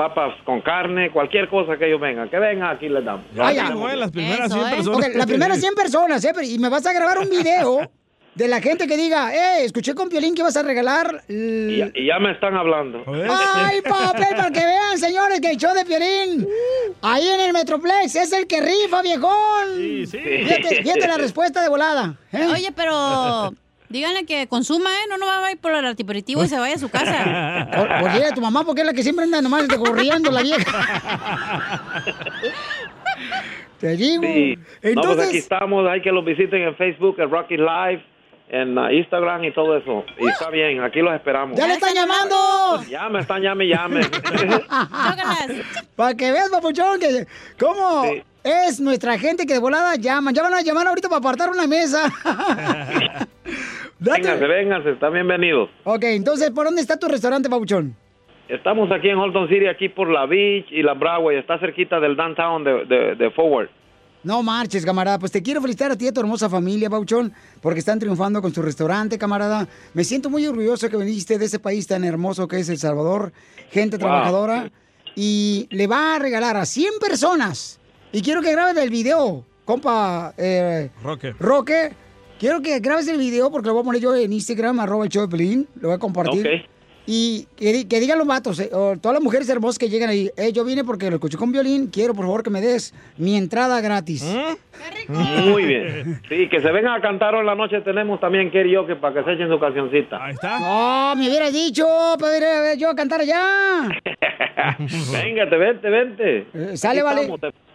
papas con carne, cualquier cosa que ellos vengan. Que vengan, aquí les damos. Ya. las primeras Eso, 100 ¿eh? personas. Ok, las primeras 100 personas, ¿eh? Y me vas a grabar un video de la gente que diga, eh, escuché con Piolín que vas a regalar... Y, ya- y ya me están hablando. ¡Ay, papel! Para que vean, señores, que el show de Piolín, ahí en el Metroplex, es el que rifa, viejón. Sí, sí. Fíjate, fíjate la respuesta de volada. ¿eh? Oye, pero díganle que consuma, ¿eh? No, no va a ir por el aperitivo y se vaya a su casa. Por, por dile a tu mamá, porque es la que siempre anda nomás corriendo la vieja. Te digo. Sí. No, pues aquí Entonces, estamos. Hay que los visiten en Facebook, en Rocky Live, en uh, Instagram y todo eso. Y está bien, aquí los esperamos. ¡ya le están llamando! Ya me están, llame, llame. Para que veas, papuchón, que cómo Sí. es nuestra gente que de volada llaman. Ya van a llamar ahorita para apartar una mesa. Date. vénganse, vénganse, están bienvenidos. Ok, entonces, ¿por dónde está tu restaurante, papuchón? Estamos aquí en Holton City, aquí por la Beach y la Broadway. Está cerquita del downtown de, de, de Forward. No marches, camarada. Pues te quiero felicitar a ti y a tu hermosa familia, Pauchón, porque están triunfando con su restaurante, camarada. Me siento muy orgulloso que viniste de ese país tan hermoso que es El Salvador. Gente Wow. trabajadora. Y le va a regalar a 100 personas. Y quiero que grabes el video, compa eh, Roque. Roque. Quiero que grabes el video porque lo voy a poner yo en Instagram, arroba el show de Pelín. Lo voy a compartir. Ok. Y que, que digan los vatos, eh, o todas las mujeres hermosas que llegan ahí, eh, yo vine porque lo escuché con violín, quiero por favor que me des mi entrada gratis. Muy bien. Sí, que se vengan a cantar hoy en la noche. Tenemos también Kerry que para que se echen su cancioncita. Ahí está. No, me hubieras dicho, para ir a ver yo a cantar allá. Véngate, vente, vente. Eh, sale, Aquí vale. estamos, te-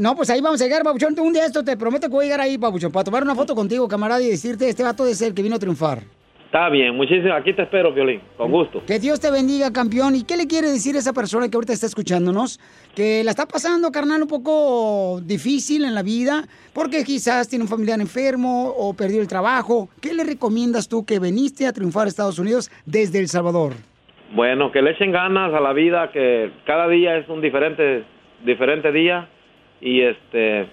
No, pues ahí vamos a llegar, Pabuchón. Un día esto te prometo que voy a llegar ahí, Pabuchón, para tomar una foto contigo, camarada, y decirte, este vato es el que vino a triunfar. Está bien, muchísimas. Aquí te espero, Violín. Con gusto. Que Dios te bendiga, campeón. ¿Y qué le quiere decir a esa persona que ahorita está escuchándonos? Que la está pasando, carnal, un poco difícil en la vida, porque quizás tiene un familiar enfermo o perdió el trabajo. ¿Qué le recomiendas tú que veniste a triunfar a Estados Unidos desde El Salvador? Bueno, que le echen ganas a la vida, que cada día es un diferente, diferente día y este,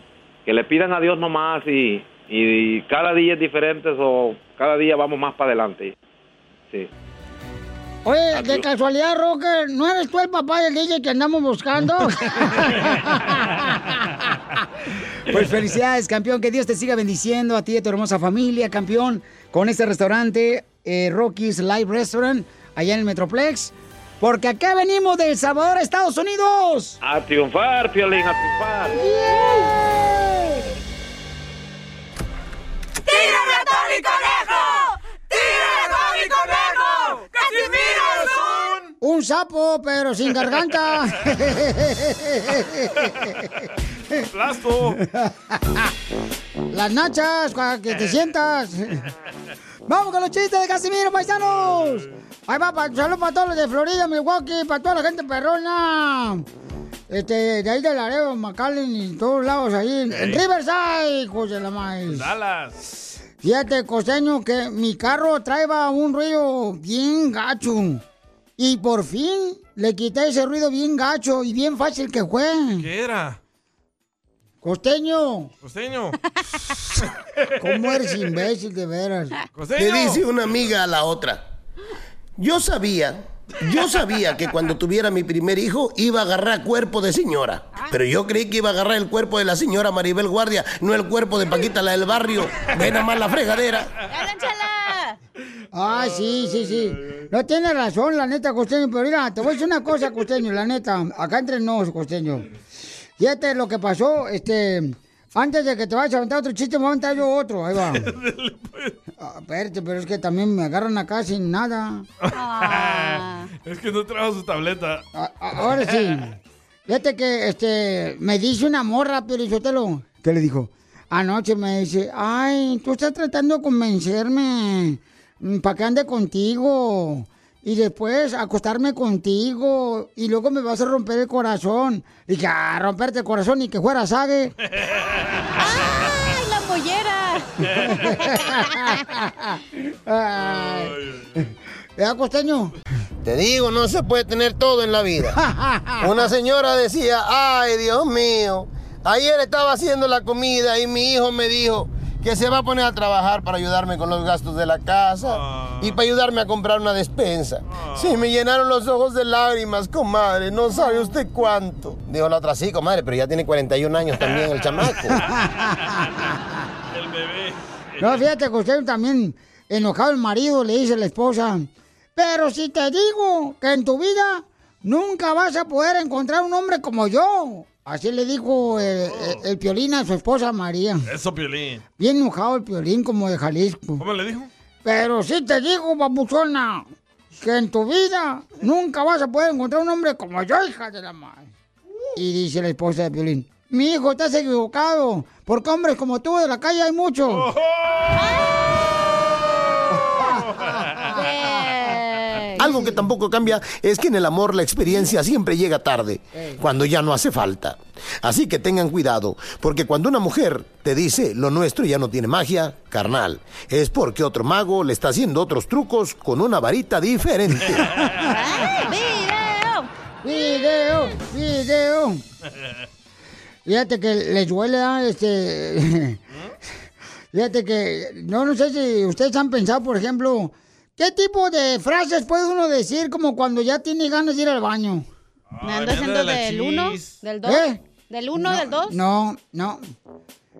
que le pidan a Dios nomás y, y cada día es diferente o cada día vamos más para adelante. Sí. Oye, de casualidad, Rocker, ¿no eres tú el papá del DJ que andamos buscando? pues felicidades, campeón. Que Dios te siga bendiciendo a ti y a tu hermosa familia, campeón, con este restaurante, eh, Rocky's Live Restaurant, allá en el Metroplex. Porque acá venimos de El Salvador, Estados Unidos. A triunfar, Piolín, a triunfar. ¡Tírame a Tony Conejo! ¡Tírame a Tony Conejo! ¡Casimiro es un... Un sapo, pero sin garganta. Plasto. Las nachas, para que te sientas. Vamos con los chistes de Casimiro, paisanos. Ahí va, pa, saludos para todos los de Florida, Milwaukee, para toda la gente perrona. Este, de ahí de Laredo, McAllen y todos lados ahí. En. Riverside, hijos de la maíz. Dallas. Fíjate, costeño, que mi carro traeba un ruido bien gacho. Y por fin le quité ese ruido bien gacho y bien fácil que fue. ¿Qué era? Costeño, Costeño. ¿cómo eres imbécil de veras? Le dice una amiga a la otra. Yo sabía, yo sabía que cuando tuviera mi primer hijo iba a agarrar cuerpo de señora. Pero yo creí que iba a agarrar el cuerpo de la señora Maribel Guardia, no el cuerpo de Paquita la del barrio. Ve nada más la fregadera. Ah, sí, sí, sí. No tiene razón, la neta, costeño. Pero mira, te voy a decir una cosa, costeño, la neta. Acá entre nos, costeño. Fíjate lo que pasó, este... Antes de que te vayas a aventar otro chiste, me voy a aventar yo otro. Ahí va. Ah, espérate, pero es que también me agarran acá sin nada. es que no trajo su tableta. A- Ahora sí. Fíjate que este me dice una morra, Piolichotelo. ¿Qué le dijo? Anoche me dice, ay, tú estás tratando de convencerme para que ande contigo. Y después acostarme contigo. Y luego me vas a romper el corazón. Y dije, ah, romperte el corazón y que fuera sague. ¡Ay, la mollera! Ay. ¿Verdad, costeño? Te digo, no se puede tener todo en la vida. Una señora decía, ay, Dios mío, ayer estaba haciendo la comida y mi hijo me dijo que se va a poner a trabajar para ayudarme con los gastos de la casa y para ayudarme a comprar una despensa. Sí, me llenaron los ojos de lágrimas, comadre, no sabe usted cuánto. Dijo la otra, sí, comadre, pero ya tiene 41 años también el chamaco. El bebé. No, fíjate que usted también, enojado el marido, le dice a la esposa, pero si te digo que en tu vida nunca vas a poder encontrar un hombre como yo. Así le dijo eh, eh, el, Piolín a su esposa María. Eso, Piolín. Bien enojado el Piolín como de Jalisco. ¿Cómo le dijo? Pero si te digo, babuchona, que en tu vida nunca vas a poder encontrar un hombre como yo, hija de la madre. Y dice la esposa de Piolín, mi hijo, estás equivocado, porque hombres como tú de la calle hay muchos. Algo que tampoco cambia es que en el amor la experiencia siempre llega tarde, cuando ya no hace falta. Así que tengan cuidado, porque cuando una mujer te dice lo nuestro ya no tiene magia, carnal, es porque otro mago le está haciendo otros trucos con una varita diferente. ¡Video! ¡Video! Fíjate que les duele, ¿ah? este... Fíjate que, no, no sé si ustedes han pensado, por ejemplo, ¿qué tipo de frases puede uno decir como cuando ya tiene ganas de ir al baño? ¿Me ando haciendo del 1? ¿Del 2? ¿Eh? ¿Del 1? ¿Del 2? No, no.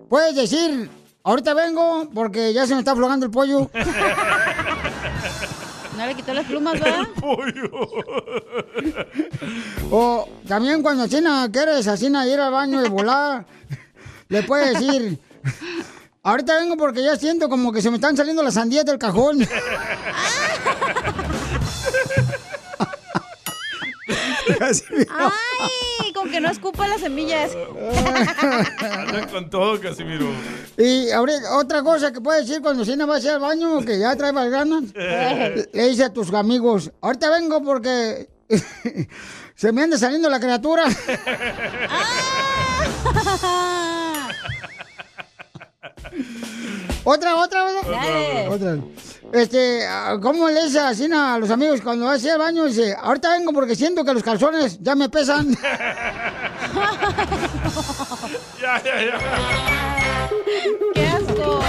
Puedes decir, ahorita vengo porque ya se me está aflojando el pollo. No le quitó las plumas, ¿verdad? O también cuando Asina quieres Asina ir al baño de volar, le puedes decir, ahorita vengo porque ya siento como que se me están saliendo las sandías del cajón. ¡Ay! Con que no escupa las semillas. Anda con todo, Casimiro. Y ahorita, otra cosa que puedes decir cuando Sina va a hacer al baño, que ya trae más ganas, le dice a tus amigos, ahorita vengo porque se me anda saliendo la criatura. Otra, otra, otra. Otra. Este, ¿cómo le dice así a los amigos cuando va a hacer al baño? Dice, ahorita vengo porque siento que los calzones ya me pesan. Ya, ya, ya. ¡Qué asco!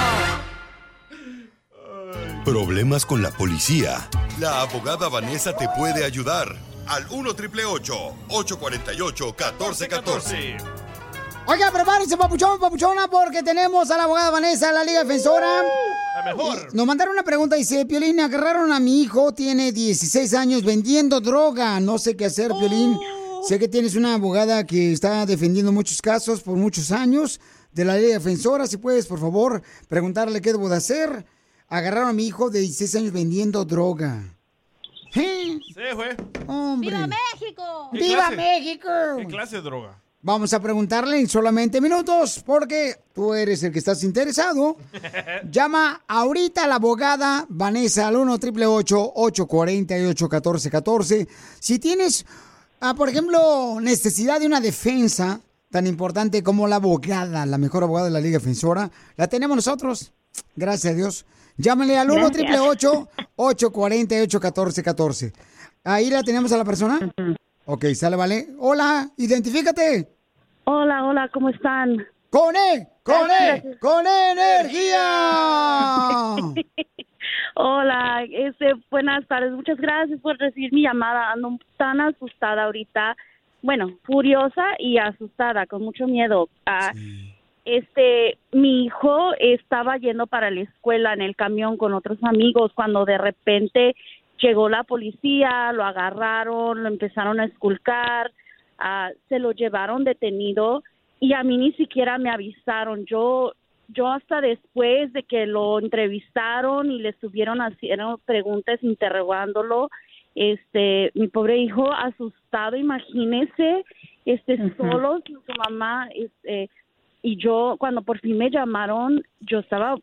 Problemas con la policía. La abogada Vanessa te puede ayudar. Al 1 triple 848 1414. Oiga, prepárense, papuchón, papuchona, porque tenemos a la abogada Vanessa, la Liga Defensora. La mejor. Nos mandaron una pregunta, dice, Piolín, agarraron a mi hijo, tiene 16 años, vendiendo droga. No sé qué hacer, Piolín. Sé que tienes una abogada que está defendiendo muchos casos por muchos años de la Liga Defensora. Si puedes, por favor, preguntarle qué debo de hacer. Agarraron a mi hijo de 16 años vendiendo droga. ¿Eh? Sí, güey. ¡Viva México! ¿Qué ¡Viva clase? México! ¿Qué clase de droga? Vamos a preguntarle en solamente minutos porque tú eres el que estás interesado. Llama ahorita a la abogada Vanessa al 1 888 848 1414 Si tienes, ah, por ejemplo, necesidad de una defensa tan importante como la abogada, la mejor abogada de la Liga Defensora, la tenemos nosotros. Gracias a Dios. Llámale al 1 888 848 1414 Ahí la tenemos a la persona. Ok, sale, vale. Hola, identifícate. Hola, hola, ¿cómo están? ¡Con E! ¡Con E! ¡Con energía! Hola, este, buenas tardes. Muchas gracias por recibir mi llamada. Ando tan asustada ahorita. Bueno, furiosa y asustada, con mucho miedo. Ah, Este, mi hijo estaba yendo para la escuela en el camión con otros amigos cuando de repente llegó la policía, lo agarraron, lo empezaron a esculcar, se lo llevaron detenido y a mí ni siquiera me avisaron. Yo yo hasta después de que lo entrevistaron y le estuvieron haciendo preguntas interrogándolo, este, mi pobre hijo asustado, imagínese, este, Ujú. solos, su mamá, este, y yo, cuando por fin me llamaron, yo estaba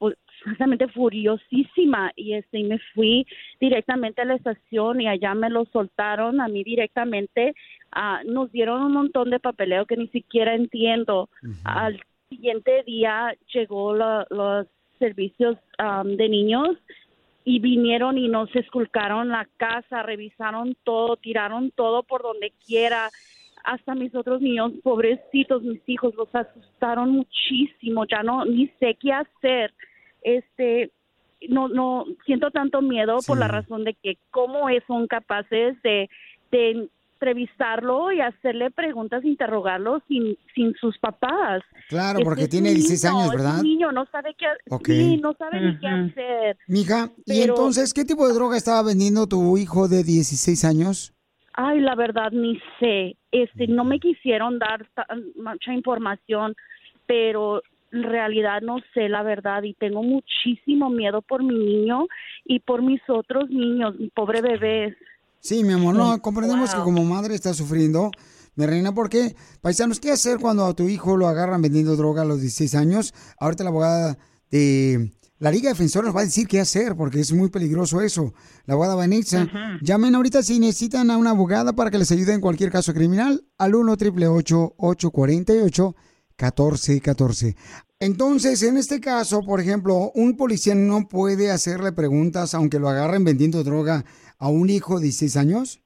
justamente furiosísima y este, y me fui directamente a la estación y allá me lo soltaron a mí directamente. Ah, nos dieron un montón de papeleo que ni siquiera entiendo. Al siguiente día llegó la- los servicios am, de niños y vinieron y nos esculcaron la casa, revisaron todo, tiraron todo por donde quiera. Hasta mis otros niños, pobrecitos, mis hijos, los asustaron muchísimo. Ya no, ni sé qué hacer. Este, no, no, siento tanto miedo por la razón de que cómo es- son capaces de, de entrevistarlo y hacerle preguntas, interrogarlo sin, sin sus papás. Claro, Este porque es tiene un 16 niño, años, es un ¿verdad? niño no sabe qué, Ok. sí, no sabe ni qué hacer. Mija, ¿y entonces qué tipo de droga estaba vendiendo tu hijo de 16 años? Ay, la verdad ni sé. Este, no me quisieron dar tan- mucha información, pero realidad no sé la verdad y tengo muchísimo miedo por mi niño y por mis otros niños, mi pobre bebé. Sí, mi amor, no, comprendemos que como madre está sufriendo. Mi reina, porque, paisanos, ¿qué hacer cuando a tu hijo lo agarran vendiendo droga a los 16 años? Ahorita la abogada de la Liga Defensora nos va a decir qué hacer, porque es muy peligroso eso. La abogada Vanessa. Llamen ahorita si necesitan a una abogada para que les ayude en cualquier caso criminal al 1 888 848 1414 Entonces, en este caso, por ejemplo, un policía no puede hacerle preguntas aunque lo agarren vendiendo droga a un hijo de 16 años.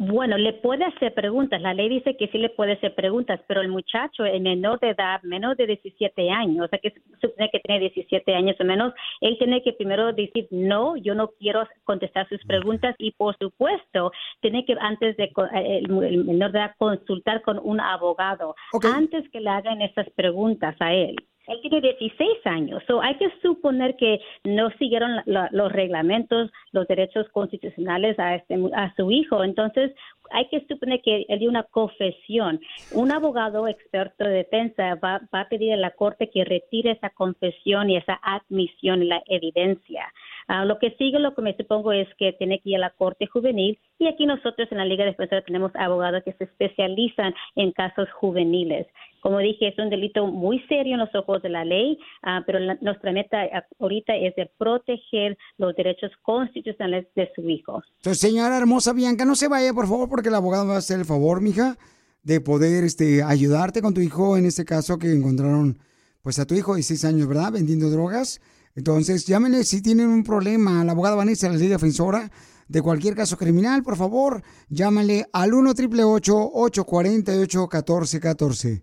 Bueno, le puede hacer preguntas. La ley dice que sí le puede hacer preguntas, pero el muchacho el menor de edad, menor de 17 años, o sea que supone que tiene 17 años o menos, él tiene que primero decir no, yo no quiero contestar sus preguntas y por supuesto tiene que antes de eh, el, el menor de edad consultar con un abogado antes que le hagan esas preguntas a él. Él tiene 16 años, so hay que suponer que no siguieron la- la- los reglamentos, los derechos constitucionales a, este, a su hijo. Entonces, hay que suponer que él dio una confesión. Un abogado experto de defensa va, va a pedir a la corte que retire esa confesión y esa admisión y la evidencia. Ah, lo que sigue, lo que me supongo es que tiene que ir a la corte juvenil y aquí nosotros en la Liga Defensora tenemos abogados que se especializan en casos juveniles. Como dije, es un delito muy serio en los ojos de la ley, ah, pero la- nuestra meta ah, ahorita es de proteger los derechos constitucionales de su hijo. Entonces, señora hermosa Bianca, no se vaya, por favor, porque el abogado va a hacer el favor, mija, de poder este, ayudarte con tu hijo, en este caso que encontraron pues a tu hijo de 16 años, ¿verdad? Vendiendo drogas. Entonces, llámenle si tienen un problema a la abogada Vanessa, la ley defensora de cualquier caso criminal, por favor, llámenle al 1 888 848 1414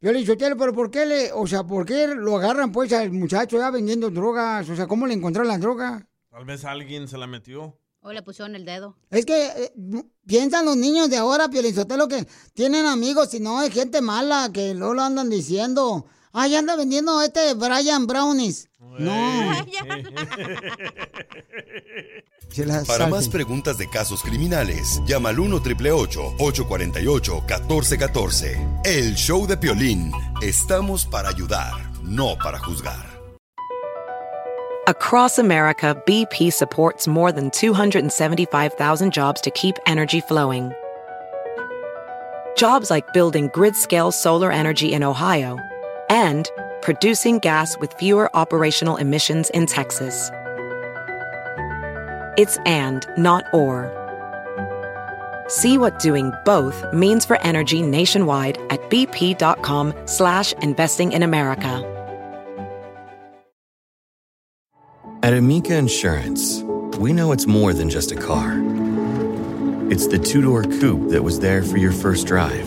Yo le dije, pero ¿por qué le, o sea, por qué lo agarran pues al muchacho ya vendiendo drogas? O sea, ¿cómo le encontraron la droga? Tal vez alguien se la metió. O le pusieron el dedo. Es que eh, piensan los niños de ahora, lo que tienen amigos y no hay gente mala que luego lo andan diciendo. Ay, anda vendiendo este Brian Brownies. No. Para más preguntas de casos criminales, llama al 1 848 1414 El show de Piolín. Estamos para ayudar, no para juzgar. Across America, BP supports more than 275,000 jobs to keep energy flowing. Jobs like building grid scale solar energy in Ohio and producing gas with fewer operational emissions in Texas. It's and, not or. See what doing both means for energy nationwide at bp.com slash investing in America. At Amica Insurance, we know it's more than just a car. It's the two door coupe that was there for your first drive,